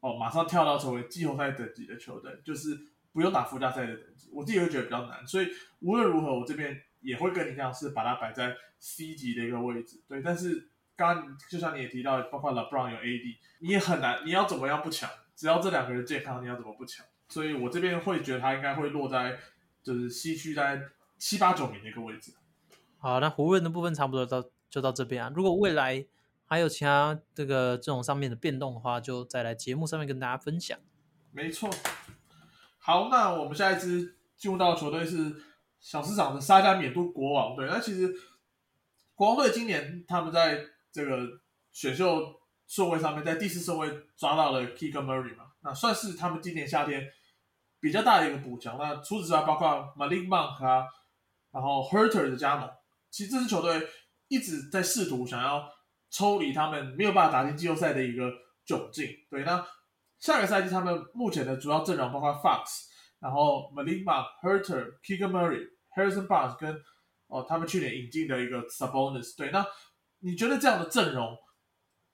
哦，马上跳到成为季后赛等级的球队，就是不用打附加赛的等级。我自己会觉得比较难，所以无论如何，我这边也会跟你一样，是把它摆在 C 级的一个位置。对，但是刚刚就像你也提到，包括 LeBron 有 AD，你也很难，你要怎么样不强？只要这两个人健康，你要怎么不强？所以我这边会觉得他应该会落在就是西区在七八九名的一个位置。好，那湖人的部分差不多到就到这边啊。如果未来还有其他这个这种上面的变动的话，就再来节目上面跟大家分享。没错。好，那我们下一支进入到球队是小市场的沙加缅度国王队。那其实国王队今年他们在这个选秀顺位上面，在第四顺位抓到了 k i c k Murray 嘛，那算是他们今年夏天比较大的一个补强。那除此之外，包括 Malik Monk 啊，然后 Hurter 的加盟，其实这支球队一直在试图想要。抽离他们没有办法打进季后赛的一个窘境。对，那下个赛季他们目前的主要阵容包括 Fox，然后 Malik Monk、Hurter、Keegan Murray、Harrison Barnes 跟哦他们去年引进的一个 Sabonis。对，那你觉得这样的阵容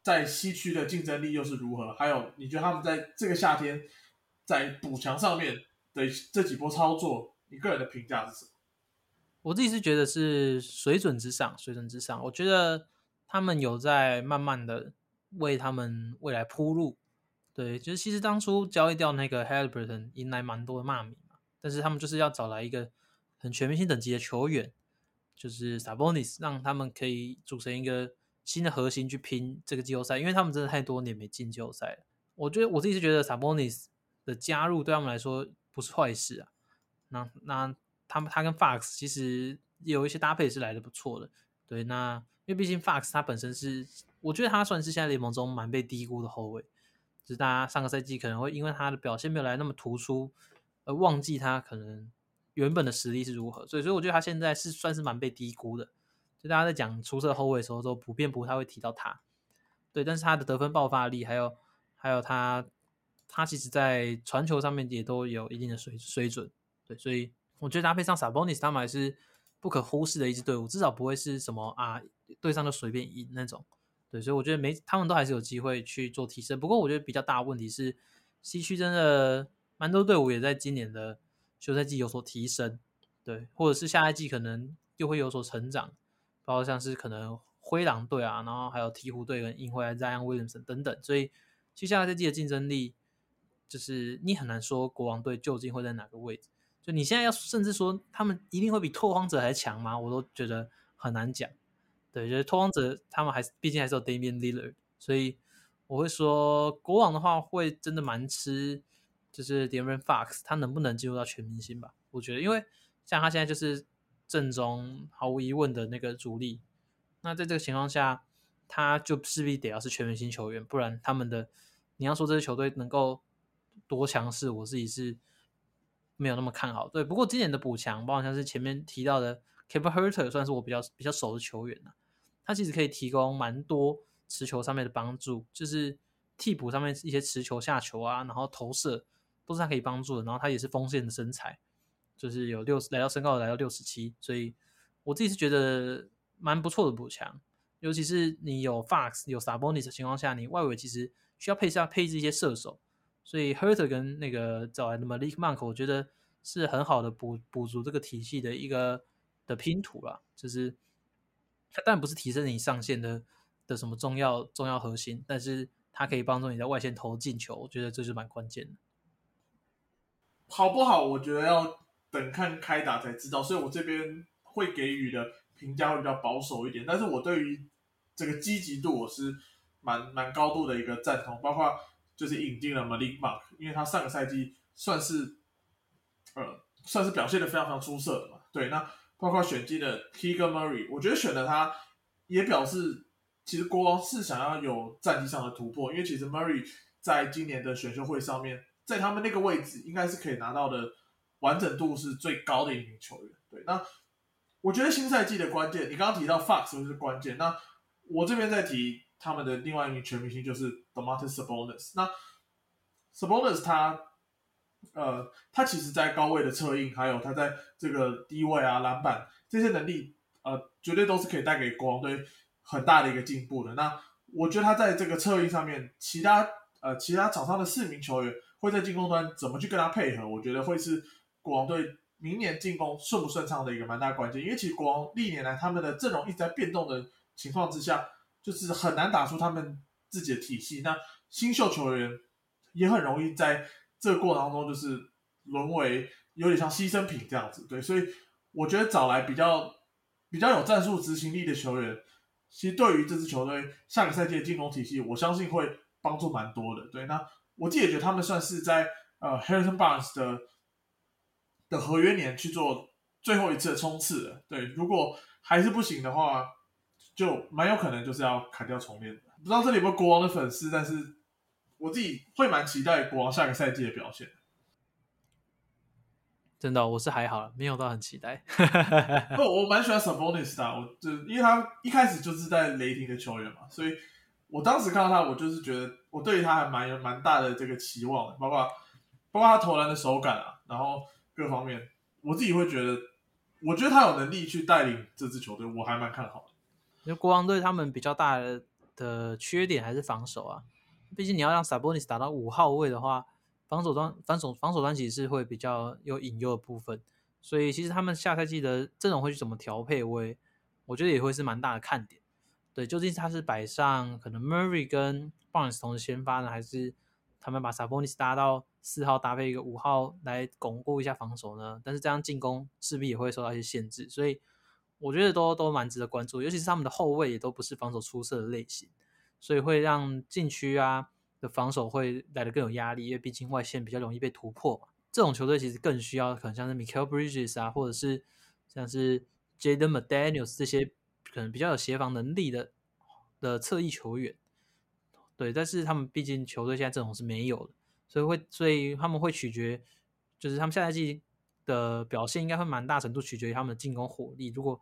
在西区的竞争力又是如何？还有你觉得他们在这个夏天在补强上面的这几波操作，你个人的评价是什么？我自己是觉得是水准之上，水准之上。我觉得。他们有在慢慢的为他们未来铺路，对，就是其实当初交易掉那个 Haliburton，迎来蛮多的骂名嘛，但是他们就是要找来一个很全明星等级的球员，就是 Sabonis，让他们可以组成一个新的核心去拼这个季后赛，因为他们真的太多年没进季后赛了。我觉得我自己是觉得 Sabonis 的加入对他们来说不是坏事啊。那那他们他跟 Fox 其实有一些搭配是来的不错的，对，那。因为毕竟 Fox 他本身是，我觉得他算是现在联盟中蛮被低估的后卫，就是大家上个赛季可能会因为他的表现没有来那么突出，而忘记他可能原本的实力是如何，所以所以我觉得他现在是算是蛮被低估的。就大家在讲出色后卫的时候，都普遍不太会提到他。对，但是他的得分爆发力，还有还有他他其实在传球上面也都有一定的水水准。对，所以我觉得搭配上 Sabonis 他们还是不可忽视的一支队伍，至少不会是什么啊。对上就随便赢那种，对，所以我觉得没他们都还是有机会去做提升。不过我觉得比较大的问题是，西区真的蛮多队伍也在今年的休赛季有所提升，对，或者是下一季可能又会有所成长，包括像是可能灰狼队啊，然后还有鹈鹕队跟鹰灰、再让威廉森等等。所以接下来赛季的竞争力，就是你很难说国王队究竟会在哪个位置。就你现在要甚至说他们一定会比拓荒者还强吗？我都觉得很难讲。对，就是拓荒者，他们还是毕竟还是有 Damian Lillard，所以我会说国王的话会真的蛮吃，就是 d a m i n Fox 他能不能进入到全明星吧？我觉得，因为像他现在就是正中毫无疑问的那个主力，那在这个情况下，他就势必得要是全明星球员，不然他们的你要说这支球队能够多强势，我自己是没有那么看好。对，不过今年的补强，包括像是前面提到的 Kevin Herter，算是我比较比较熟的球员了。他其实可以提供蛮多持球上面的帮助，就是替补上面一些持球下球啊，然后投射都是他可以帮助的。然后他也是锋线的身材，就是有六十来到身高来到六十七，所以我自己是觉得蛮不错的补强。尤其是你有 Fox 有 Sabonis 的情况下，你外围其实需要配下配置一些射手。所以 Herter 跟那个找来的 Malik Monk，我觉得是很好的补补足这个体系的一个的拼图了。就是它当然不是提升你上限的的什么重要重要核心，但是它可以帮助你在外线投进球，我觉得这是蛮关键的。好不好？我觉得要等看开打才知道。所以我这边会给予的评价会比较保守一点，但是我对于这个积极度我是蛮蛮高度的一个赞同，包括。就是引进了 Malik Monk，因为他上个赛季算是，呃，算是表现的非常非常出色的嘛。对，那包括选进的 Keegan Murray，我觉得选了他，也表示其实国王是想要有战绩上的突破，因为其实 Murray 在今年的选秀会上面，在他们那个位置应该是可以拿到的完整度是最高的一名球员。对，那我觉得新赛季的关键，你刚刚提到 Fox 是关键，那我这边在提。他们的另外一名全明星就是 Domantas Sabonis。那 Sabonis 他，呃，他其实在高位的策应，还有他在这个低位啊篮板这些能力，呃，绝对都是可以带给国王队很大的一个进步的。那我觉得他在这个策应上面，其他呃其他场上的四名球员会在进攻端怎么去跟他配合，我觉得会是国王队明年进攻顺不顺畅的一个蛮大关键。因为其实国王历年来他们的阵容一直在变动的情况之下。就是很难打出他们自己的体系，那新秀球员也很容易在这个过程当中就是沦为有点像牺牲品这样子，对，所以我觉得找来比较比较有战术执行力的球员，其实对于这支球队下个赛季的进攻体系，我相信会帮助蛮多的，对，那我自己也觉得他们算是在呃 Harrison Barnes 的的合约年去做最后一次的冲刺了，对，如果还是不行的话。就蛮有可能就是要砍掉重练的，不知道这里有没有国王的粉丝，但是我自己会蛮期待国王下个赛季的表现。真的，我是还好，没有到很期待。不，我蛮喜欢 Sabonis 的，我就因为他一开始就是在雷霆的球员嘛，所以我当时看到他，我就是觉得我对于他还蛮有蛮大的这个期望，包括包括他投篮的手感啊，然后各方面，我自己会觉得，我觉得他有能力去带领这支球队，我还蛮看好的。因为国王队他们比较大的缺点还是防守啊，毕竟你要让 Sabonis 打到五号位的话，防守端防守防守端其实是会比较有隐忧的部分，所以其实他们下赛季的阵容会去怎么调配，我也我觉得也会是蛮大的看点。对，究竟他是摆上可能 Murray 跟 Barnes 同时先发呢，还是他们把 Sabonis 搭到四号搭配一个五号来巩固一下防守呢？但是这样进攻势必也会受到一些限制，所以。我觉得都都蛮值得关注，尤其是他们的后卫也都不是防守出色的类型，所以会让禁区啊的防守会来的更有压力，因为毕竟外线比较容易被突破嘛。这种球队其实更需要可能像是 Michael Bridges 啊，或者是像是 Jaden McDaniels 这些可能比较有协防能力的的侧翼球员。对，但是他们毕竟球队现在阵容是没有的，所以会所以他们会取决，就是他们下赛季。的表现应该会蛮大程度取决于他们的进攻火力。如果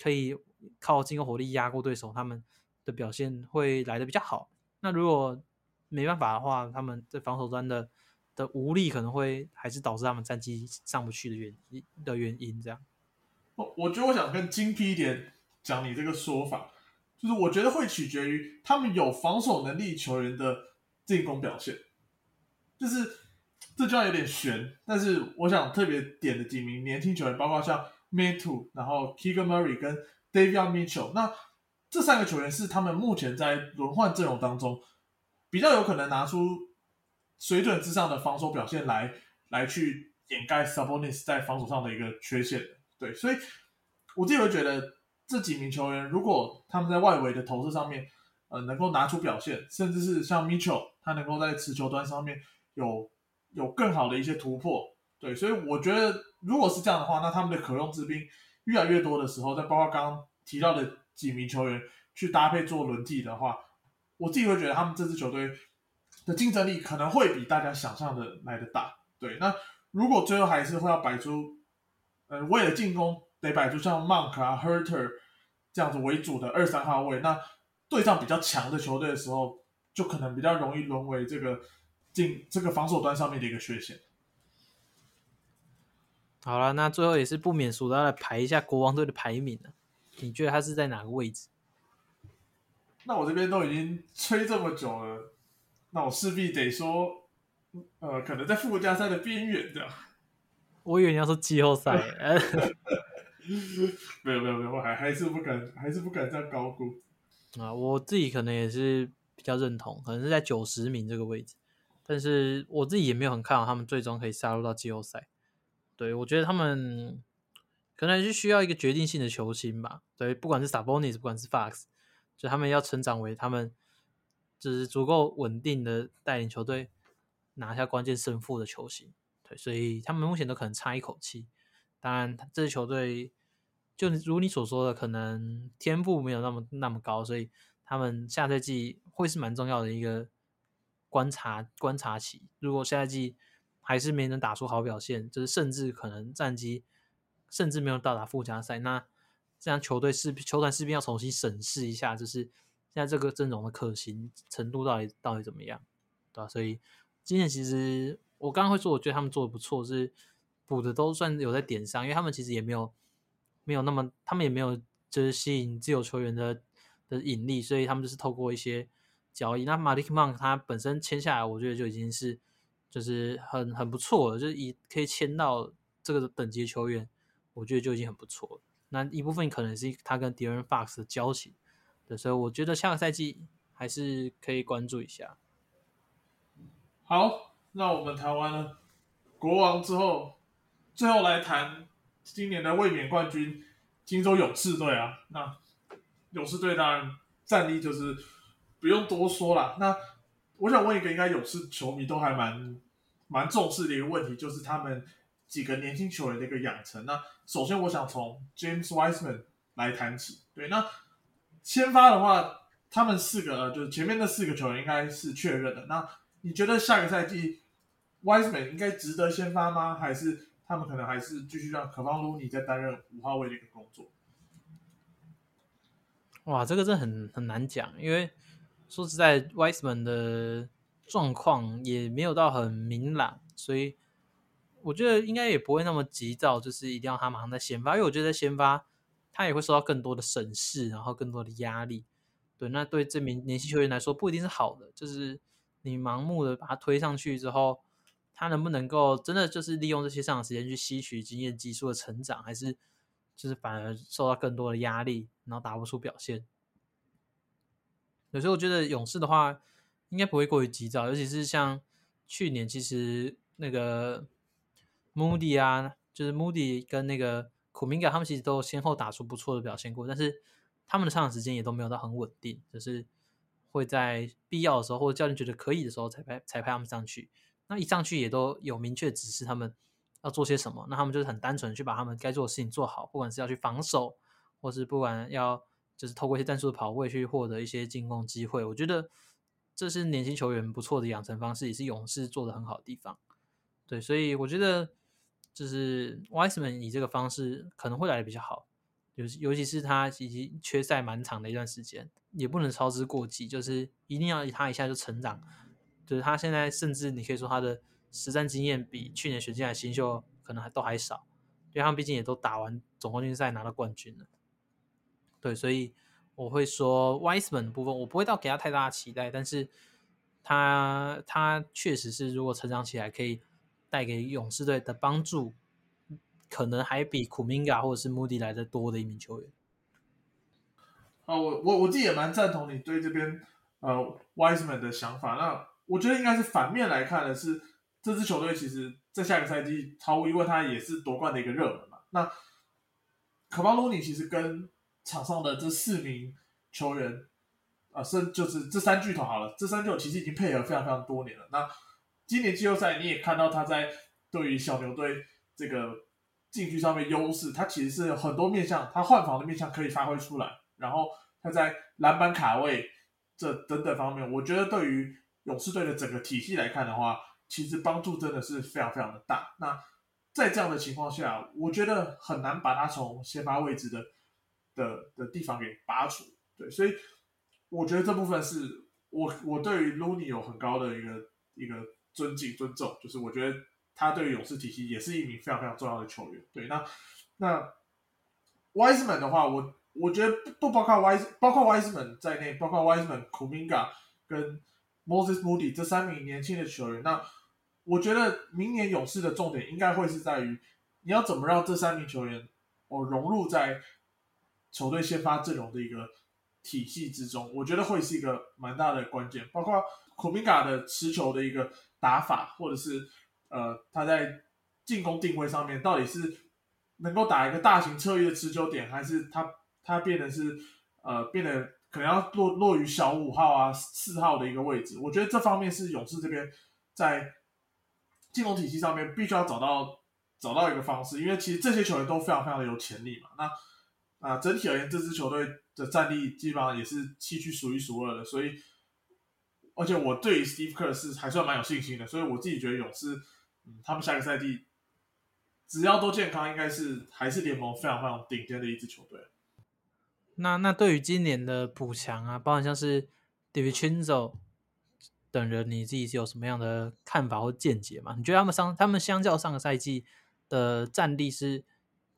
可以靠进攻火力压过对手，他们的表现会来的比较好。那如果没办法的话，他们在防守端的的无力可能会还是导致他们战绩上不去的原因的原因。这样，我我觉得我想更精辟一点讲你这个说法，就是我觉得会取决于他们有防守能力球员的进攻表现，就是。这就有点悬，但是我想特别点的几名年轻球员，包括像 Metu，然后 Keegan Murray 跟 David Mitchell，那这三个球员是他们目前在轮换阵容当中比较有可能拿出水准之上的防守表现来，来去掩盖 Sabonis 在防守上的一个缺陷。对，所以我自己会觉得这几名球员，如果他们在外围的投射上面，呃，能够拿出表现，甚至是像 Mitchell，他能够在持球端上面有。有更好的一些突破，对，所以我觉得如果是这样的话，那他们的可用之兵越来越多的时候，再包括刚刚提到的几名球员去搭配做轮替的话，我自己会觉得他们这支球队的竞争力可能会比大家想象的来的大。对，那如果最后还是会要摆出，呃，为了进攻得摆出像 Monk 啊、Herter 这样子为主的二三号位，那对上比较强的球队的时候，就可能比较容易沦为这个进这个防守端上面的一个缺陷。好了，那最后也是不免俗的要来排一下国王队的排名了。你觉得他是在哪个位置？那我这边都已经吹这么久了，那我势必得说，呃，可能在附加赛的边缘的。我以为你要说季后赛。没有没有没有，我还还是不敢，还是不敢这样高估。啊，我自己可能也是比较认同，可能是在九十名这个位置，但是我自己也没有很看好他们最终可以杀入到季后赛。对，我觉得他们可能还是需要一个决定性的球星吧。对，不管是 Sabonis，不管是 Fox，就他们要成长为他们就是足够稳定的带领球队拿下关键胜负的球星。对，所以他们目前都可能差一口气。当然，这支球队就如你所说的，可能天赋没有那么那么高，所以他们下赛季会是蛮重要的一个观察观察期。如果下赛季，还是没能打出好表现，就是甚至可能战绩甚至没有到达附加赛，那这样球队是球团势必要重新审视一下，就是现在这个阵容的可行程度到底到底怎么样，对吧？所以今年其实我刚刚会说，我觉得他们做的不错，是补的都算有在点上，因为他们其实也没有没有那么，他们也没有就是吸引自由球员的的引力，所以他们就是透过一些交易。那马利克曼他本身签下来，我觉得就已经是。就是很很不错了，就是以可以签到这个等级球员，我觉得就已经很不错了。那一部分可能是他跟 Darren Fox 的交情，对，所以我觉得下个赛季还是可以关注一下。好，那我们谈完了国王之后，最后来谈今年的卫冕冠军金州勇士队啊。那勇士队当然战力就是不用多说了。那我想问一个，应该勇士球迷都还蛮蛮重视的一个问题，就是他们几个年轻球员的一个养成。那首先，我想从 James Wiseman 来谈起。对，那先发的话，他们四个就是前面那四个球员应该是确认的。那你觉得下个赛季 Wiseman 应该值得先发吗？还是他们可能还是继续让可方卢尼在担任五号位的一个工作？哇，这个真的很很难讲，因为。说实在，Wiseman 的状况也没有到很明朗，所以我觉得应该也不会那么急躁，就是一定要他马上在先发。因为我觉得在先发，他也会受到更多的审视，然后更多的压力。对，那对这名年轻球员来说不一定是好的。就是你盲目的把他推上去之后，他能不能够真的就是利用这些上场时间去吸取经验、技术的成长，还是就是反而受到更多的压力，然后打不出表现？有时候我觉得勇士的话，应该不会过于急躁，尤其是像去年，其实那个 Moody 啊，就是 Moody 跟那个库明加，他们其实都先后打出不错的表现过，但是他们的上场时间也都没有到很稳定，就是会在必要的时候或者教练觉得可以的时候才派才派他们上去。那一上去也都有明确指示他们要做些什么，那他们就是很单纯去把他们该做的事情做好，不管是要去防守，或是不管要。就是透过一些战术的跑位去获得一些进攻机会，我觉得这是年轻球员不错的养成方式，也是勇士做的很好的地方。对，所以我觉得就是 Wiseman 以这个方式可能会来的比较好，尤尤其是他已经缺赛蛮长的一段时间，也不能操之过急，就是一定要他一下就成长。就是他现在甚至你可以说他的实战经验比去年选进来新秀可能还都还少，因为他们毕竟也都打完总冠军赛拿到冠军了。对，所以我会说 Wiseman 的部分，我不会到给他太大的期待，但是他他确实是如果成长起来，可以带给勇士队的帮助，可能还比 Kuminga 或者是 Moody 来的多的一名球员。啊，我我我自己也蛮赞同你对这边呃 Wiseman 的想法。那我觉得应该是反面来看的是，这支球队其实在下个赛季毫无疑问，他也是夺冠的一个热门嘛。那可巴罗尼其实跟场上的这四名球员，啊，是就是这三巨头好了，这三巨头其实已经配合非常非常多年了。那今年季后赛你也看到他在对于小牛队这个禁区上面优势，他其实是很多面向，他换防的面向可以发挥出来。然后他在篮板卡位这等等方面，我觉得对于勇士队的整个体系来看的话，其实帮助真的是非常非常的大。那在这样的情况下，我觉得很难把他从先发位置的的的地方给拔除。对，所以我觉得这部分是我我对于 Loney 有很高的一个一个尊敬尊重，就是我觉得他对于勇士体系也是一名非常非常重要的球员。对，那那 Wiseman 的话，我我觉得不包括 Wise 包括 Wiseman 在内，包括 Wiseman、Kuminga 跟 Moses Moody 这三名年轻的球员，那我觉得明年勇士的重点应该会是在于你要怎么让这三名球员哦融入在球队先发阵容的一个体系之中，我觉得会是一个蛮大的关键。包括库明加的持球的一个打法，或者是呃他在进攻定位上面到底是能够打一个大型侧翼的持球点，还是他他变得是呃变得可能要落落于小五号啊四号的一个位置？我觉得这方面是勇士这边在进攻体系上面必须要找到找到一个方式，因为其实这些球员都非常非常的有潜力嘛。那啊，整体而言，这支球队的战力基本上也是七区数一数二的，所以而且我对 Steve Kerr 是还算蛮有信心的，所以我自己觉得勇士，嗯，他们下个赛季只要都健康，应该是还是联盟非常非常顶尖的一支球队。那那对于今年的补强啊，包含像是 David Chinzo 等人，你自己是有什么样的看法或见解吗？你觉得他们上他们相较上个赛季的战力是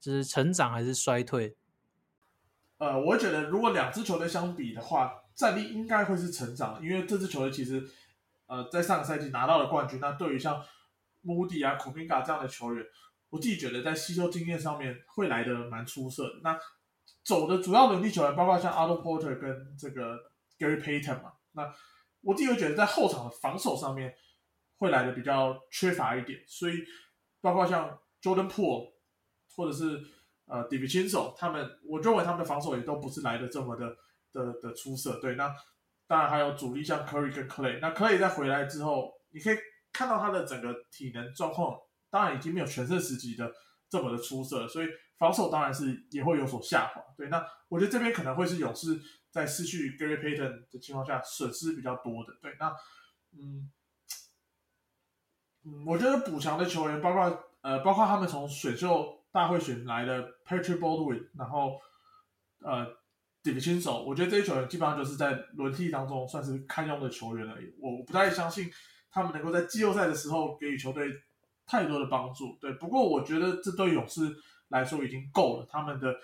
就是成长还是衰退？呃，我觉得如果两支球队相比的话，战力应该会是成长，因为这支球队其实呃在上个赛季拿到了冠军。那对于像穆迪啊、孔明嘎这样的球员，我自己觉得在吸收经验上面会来的蛮出色的。那走的主要能力球员，包括像 Otto Porter 跟这个 Gary Payton 嘛。那我自己会觉得在后场的防守上面会来的比较缺乏一点，所以包括像 Jordan Poole 或者是呃 d a v i d Chinso 他们，我认为他们的防守也都不是来的这么的的的出色。对，那当然还有主力像 Curry 跟 Clay。那 Clay 在回来之后，你可以看到他的整个体能状况，当然已经没有全盛时期的这么的出色，所以。防守当然是也会有所下滑，对。那我觉得这边可能会是勇士在失去 Gary Payton 的情况下损失比较多的，对。那嗯嗯，我觉得补强的球员包括呃，包括他们从选秀大会选来的 Patrick Baldwin，然后呃顶新手，我觉得这些球员基本上就是在轮替当中算是堪用的球员而已。我不太相信他们能够在季后赛的时候给予球队太多的帮助，对。不过我觉得这对勇士。来说已经够了，他们的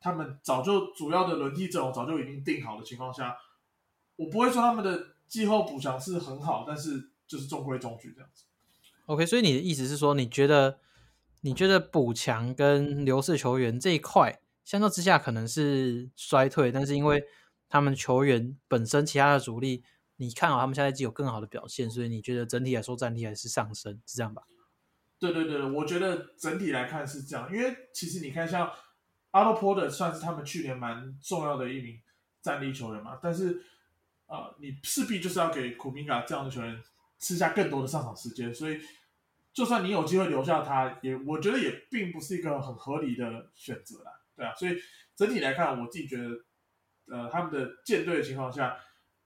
他们早就主要的轮替阵容早就已经定好的情况下，我不会说他们的季后补强是很好，但是就是中规中矩这样子。OK，所以你的意思是说，你觉得你觉得补强跟流失球员这一块相较之下可能是衰退，但是因为他们球员本身其他的主力，你看好他们下赛季有更好的表现，所以你觉得整体来说战力还是上升，是这样吧？对对对，我觉得整体来看是这样，因为其实你看，像阿洛波的算是他们去年蛮重要的一名战力球员嘛，但是呃，你势必就是要给库明卡这样的球员吃下更多的上场时间，所以就算你有机会留下他，也我觉得也并不是一个很合理的选择啦，对啊，所以整体来看，我自己觉得，呃，他们的舰队的情况下，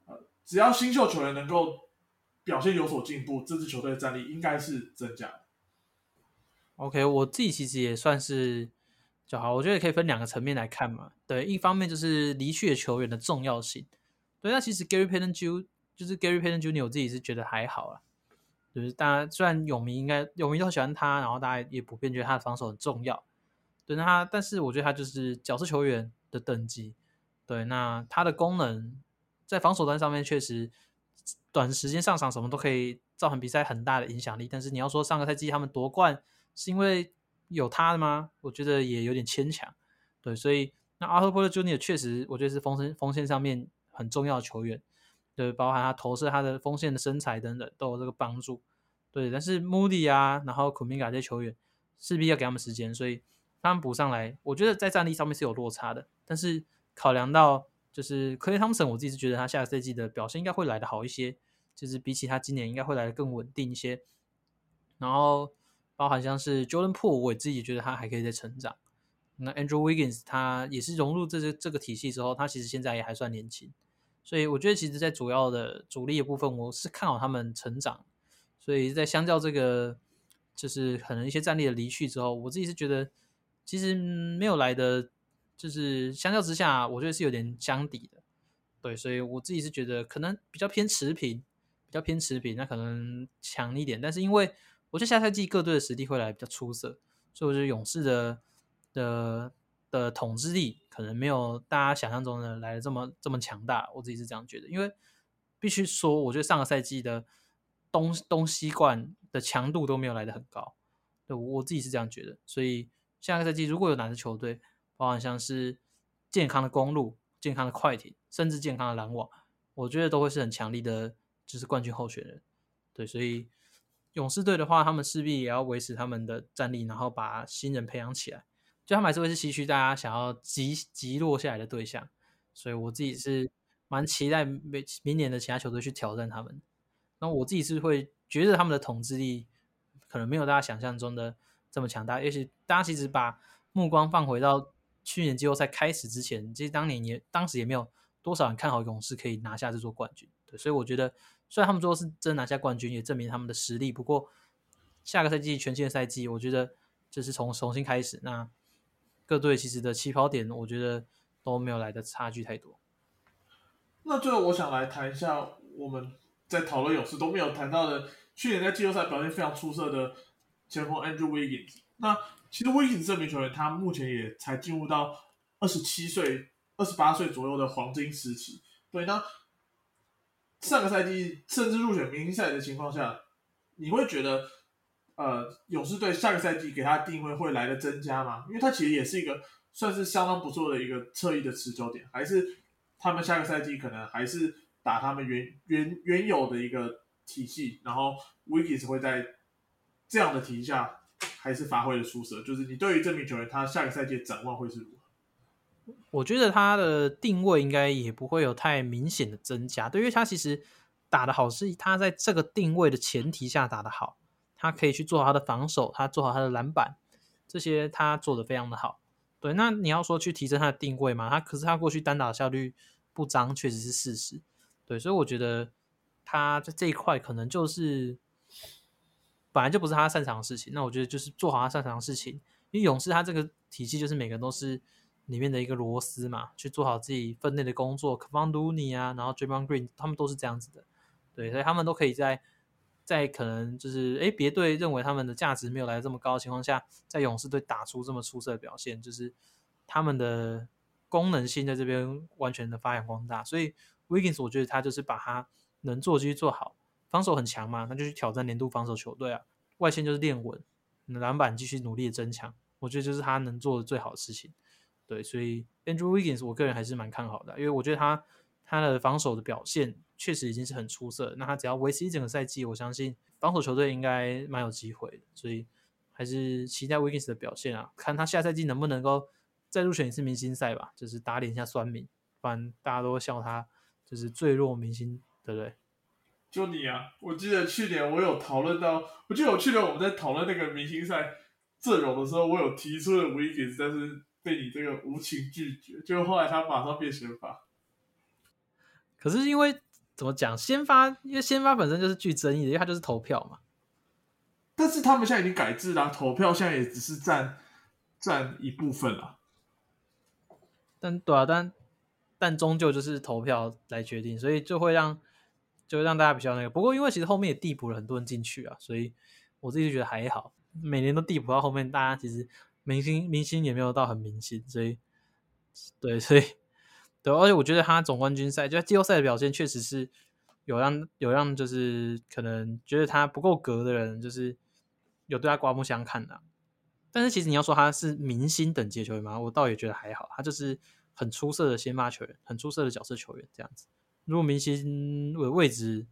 呃，只要新秀球员能够表现有所进步，这支球队的战力应该是增加的。OK，我自己其实也算是就好，我觉得可以分两个层面来看嘛。对，一方面就是离去的球员的重要性。对，那其实 Gary Payton Jr. 就是 Gary Payton Jr. 我自己是觉得还好啦。就是大家虽然泳迷应该泳迷都喜欢他，然后大家也普遍觉得他的防守很重要。对，那他但是我觉得他就是角色球员的等级。对，那他的功能在防守端上面确实短时间上场什么都可以造成比赛很大的影响力。但是你要说上个赛季他们夺冠。是因为有他的吗？我觉得也有点牵强，对，所以那阿特波特 Junior 确实，我觉得是锋线锋线上面很重要的球员，对，包含他投射、他的锋线的身材等等都有这个帮助，对。但是 Moody 啊，然后 Kuminga 这些球员势必要给他们时间，所以他们补上来，我觉得在战力上面是有落差的。但是考量到就是克雷汤森，我自己是觉得他下个赛季的表现应该会来的好一些，就是比起他今年应该会来的更稳定一些，然后。包含像是 Jordan Poole，我自己觉得他还可以再成长。那 Andrew Wiggins 他也是融入这这这个体系之后，他其实现在也还算年轻，所以我觉得其实，在主要的主力的部分，我是看好他们成长。所以在相较这个就是可能一些战力的离去之后，我自己是觉得其实没有来的，就是相较之下，我觉得是有点相抵的。对，所以我自己是觉得可能比较偏持平，比较偏持平，那可能强一点。但是因为我觉得下赛季各队的实力会来比较出色，所以我觉得勇士的的的统治力可能没有大家想象中的来的这么这么强大。我自己是这样觉得，因为必须说，我觉得上个赛季的东东西冠的强度都没有来的很高。对我自己是这样觉得，所以下个赛季如果有哪支球队，包含像是健康的公路、健康的快艇，甚至健康的篮网，我觉得都会是很强力的，就是冠军候选人。对，所以。勇士队的话，他们势必也要维持他们的战力，然后把新人培养起来。就他们还是会是西区大家想要急急落下来的对象，所以我自己是蛮期待明明年的其他球队去挑战他们。那我自己是会觉得他们的统治力可能没有大家想象中的这么强大，也许大家其实把目光放回到去年季后赛开始之前，其实当年也当时也没有多少人看好勇士可以拿下这座冠军。对，所以我觉得。虽然他们最后是真拿下冠军，也证明他们的实力。不过下个赛季全新的赛季，我觉得就是从重新开始。那各队其实的起跑点，我觉得都没有来的差距太多。那最后我想来谈一下我们在讨论勇士都没有谈到的，去年在季后赛表现非常出色的前锋 Andrew Wiggins。那其实 Wiggins 这名球员，他目前也才进入到二十七岁、二十八岁左右的黄金时期。对，那。上个赛季甚至入选明星赛的情况下，你会觉得，呃，勇士队下个赛季给他定位会来的增加吗？因为他其实也是一个算是相当不错的一个侧翼的持久点，还是他们下个赛季可能还是打他们原原原有的一个体系，然后 Wiggins 会在这样的体系下还是发挥的出色。就是你对于这名球员，他下个赛季展望会是如何？我觉得他的定位应该也不会有太明显的增加，对，因为他其实打的好是他在这个定位的前提下打的好，他可以去做好他的防守，他做好他的篮板，这些他做的非常的好。对，那你要说去提升他的定位嘛，他可是他过去单打效率不彰，确实是事实。对，所以我觉得他在这一块可能就是本来就不是他擅长的事情。那我觉得就是做好他擅长的事情，因为勇士他这个体系就是每个人都是。里面的一个螺丝嘛，去做好自己分内的工作。k v a n l u n i 啊，然后 Draymond Green，他们都是这样子的，对，所以他们都可以在在可能就是哎别队认为他们的价值没有来这么高的情况下，在勇士队打出这么出色的表现，就是他们的功能性在这边完全的发扬光大。所以 Wiggins 我觉得他就是把他能做继续做好，防守很强嘛，那就去挑战年度防守球队啊，外线就是练稳，篮板继续努力的增强，我觉得就是他能做的最好的事情。对，所以 Andrew Wiggins 我个人还是蛮看好的，因为我觉得他他的防守的表现确实已经是很出色。那他只要维持一整个赛季，我相信防守球队应该蛮有机会的。所以还是期待 Wiggins 的表现啊，看他下赛季能不能够再入选一次明星赛吧，就是打脸一下酸民，不然大家都笑他就是最弱明星，对不对？就你啊，我记得去年我有讨论到，我记得我去年我们在讨论那个明星赛阵容的时候，我有提出了 Wiggins，但是。被你这个无情拒绝，就后来他马上变先发。可是因为怎么讲，先发因为先发本身就是具争议的，因为他就是投票嘛。但是他们现在已经改制了，投票现在也只是占占一部分了。但对啊，但但终究就是投票来决定，所以就会让就会让大家比较那个。不过因为其实后面也递补了很多人进去啊，所以我自己觉得还好。每年都递补到后面，大家其实。明星明星也没有到很明星，所以对，所以对，而且我觉得他总冠军赛就季后赛的表现，确实是有让有让就是可能觉得他不够格的人，就是有对他刮目相看的。但是其实你要说他是明星等级的球员吗？我倒也觉得还好，他就是很出色的先发球员，很出色的角色球员这样子。如果明星位位置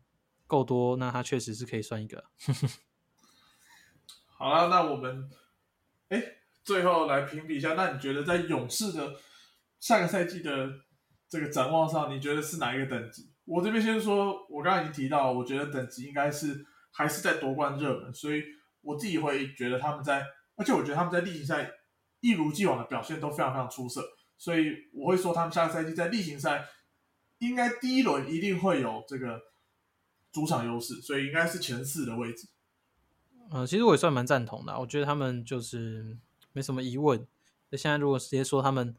够多，那他确实是可以算一个。好了，那我们哎。最后来评比一下，那你觉得在勇士的下个赛季的这个展望上，你觉得是哪一个等级？我这边先说，我刚刚已经提到，我觉得等级应该是还是在夺冠热门，所以我自己会觉得他们在，而且我觉得他们在例行赛一如既往的表现都非常非常出色，所以我会说他们下个赛季在例行赛应该第一轮一定会有这个主场优势，所以应该是前四的位置。呃，其实我也算蛮赞同的，我觉得他们就是没什么疑问。那现在如果直接说他们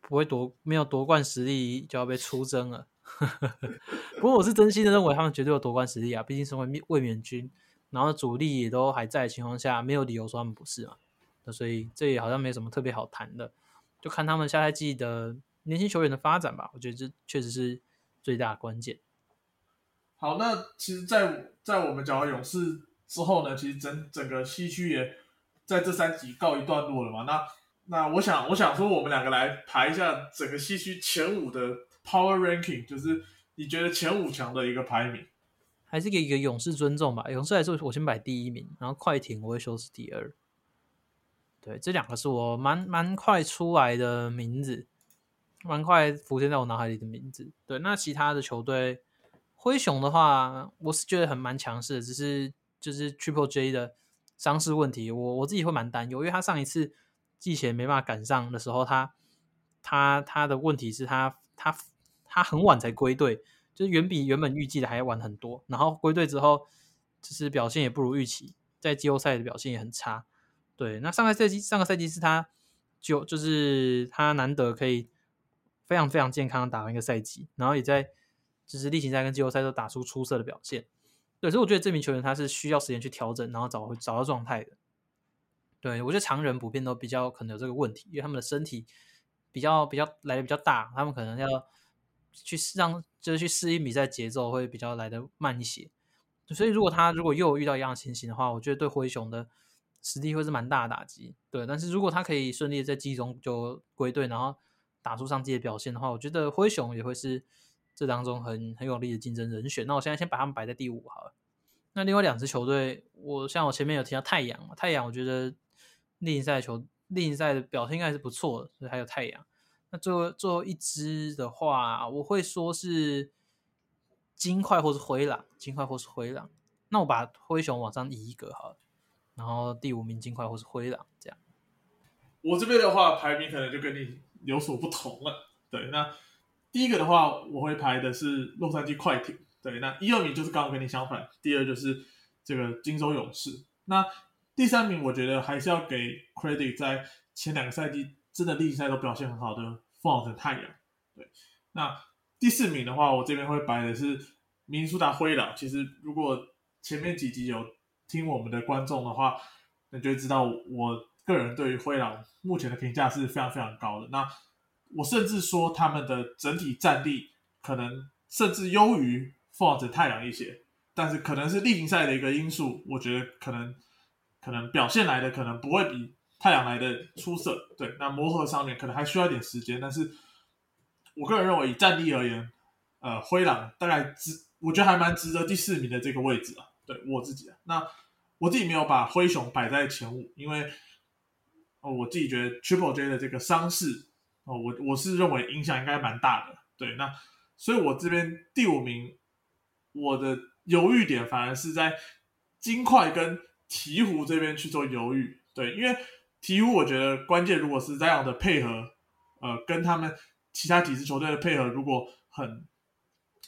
不会夺，没有夺冠实力，就要被出征了。不过我是真心的认为他们绝对有夺冠实力啊，毕竟身为卫冕军，然后主力也都还在的情况下，没有理由说他们不是嘛。那所以这也好像没什么特别好谈的，就看他们下赛季的年轻球员的发展吧。我觉得这确实是最大关键。好，那其实，在在我们讲完勇士之后呢，其实整整个西区也在这三集告一段落了嘛。那那我想我想说，我们两个来排一下整个西区前五的 Power Ranking，就是你觉得前五强的一个排名，还是给一个勇士尊重吧。勇士来说，我先摆第一名，然后快艇我会说是第二。对，这两个是我蛮蛮快出来的名字，蛮快浮现在我脑海里的名字。对，那其他的球队。灰熊的话，我是觉得很蛮强势的，只是就是 Triple J 的伤势问题，我我自己会蛮担忧，因为他上一次季前没办法赶上的时候，他他他的问题是他他他很晚才归队，就是远比原本预计的还要晚很多，然后归队之后，就是表现也不如预期，在季后赛的表现也很差。对，那上个赛季上个赛季是他就就是他难得可以非常非常健康的打完一个赛季，然后也在。就是例行赛跟季后赛都打出出色的表现，对，所以我觉得这名球员他是需要时间去调整，然后找回找到状态的。对我觉得常人普遍都比较可能有这个问题，因为他们的身体比较比较来的比较大，他们可能要去让就是去适应比赛节奏会比较来的慢一些。所以如果他如果又遇到一样的情形的话，我觉得对灰熊的实力会是蛮大的打击。对，但是如果他可以顺利在季中就归队，然后打出上季的表现的话，我觉得灰熊也会是。这当中很很有力的竞争人选，那我现在先把他们摆在第五好了。那另外两支球队，我像我前面有提到太阳嘛，太阳我觉得例行赛球例行赛的表现应该是不错的，所以还有太阳。那最后最后一支的话，我会说是金块或是灰狼，金块或是灰狼。那我把灰熊往上移一格好了，然后第五名金块或是灰狼这样。我这边的话排名可能就跟你有所不同了，对，那。第一个的话，我会排的是洛杉矶快艇，对，那一二名就是刚好跟你相反，第二就是这个金州勇士。那第三名，我觉得还是要给 credit，在前两个赛季真的例行赛都表现很好的凤凰城太阳，对。那第四名的话，我这边会摆的是明苏达灰狼。其实如果前面几集有听我们的观众的话，那就知道我个人对于灰狼目前的评价是非常非常高的。那我甚至说他们的整体战力可能甚至优于凤凰城太阳一些，但是可能是例行赛的一个因素，我觉得可能可能表现来的可能不会比太阳来的出色。对，那磨合上面可能还需要一点时间，但是我个人认为以战力而言，呃，灰狼大概值，我觉得还蛮值得第四名的这个位置啊。对我自己啊，那我自己没有把灰熊摆在前五，因为哦，我自己觉得 Triple J 的这个伤势。哦，我我是认为影响应该蛮大的，对，那所以我这边第五名，我的犹豫点反而是在金块跟鹈鹕这边去做犹豫，对，因为鹈鹕我觉得关键如果是这样的配合，呃，跟他们其他几支球队的配合如果很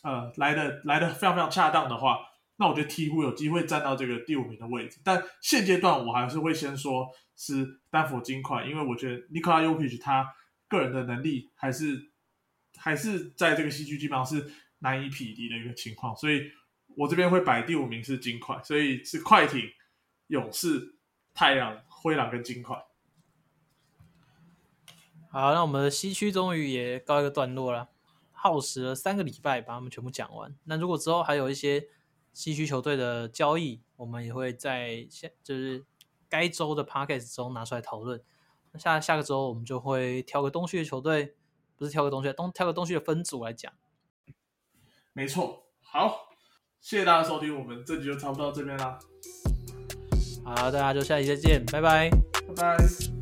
呃来的来的非常非常恰当的话，那我觉得鹈鹕有机会站到这个第五名的位置，但现阶段我还是会先说是丹佛金块，因为我觉得尼克拉尤皮奇他。个人的能力还是还是在这个西区基本上是难以匹敌的一个情况，所以我这边会摆第五名是金块，所以是快艇、勇士、太阳、灰狼跟金块。好，那我们的西区终于也告一个段落了，耗时了三个礼拜把他们全部讲完。那如果之后还有一些西区球队的交易，我们也会在现就是该周的 p a c k e t 中拿出来讨论。下下个周我们就会挑个东区的球队，不是挑个东区，东挑个东区的分组来讲。没错，好，谢谢大家收听，我们这集就差不多到这边啦。好，大家就下期再见，拜拜，拜拜。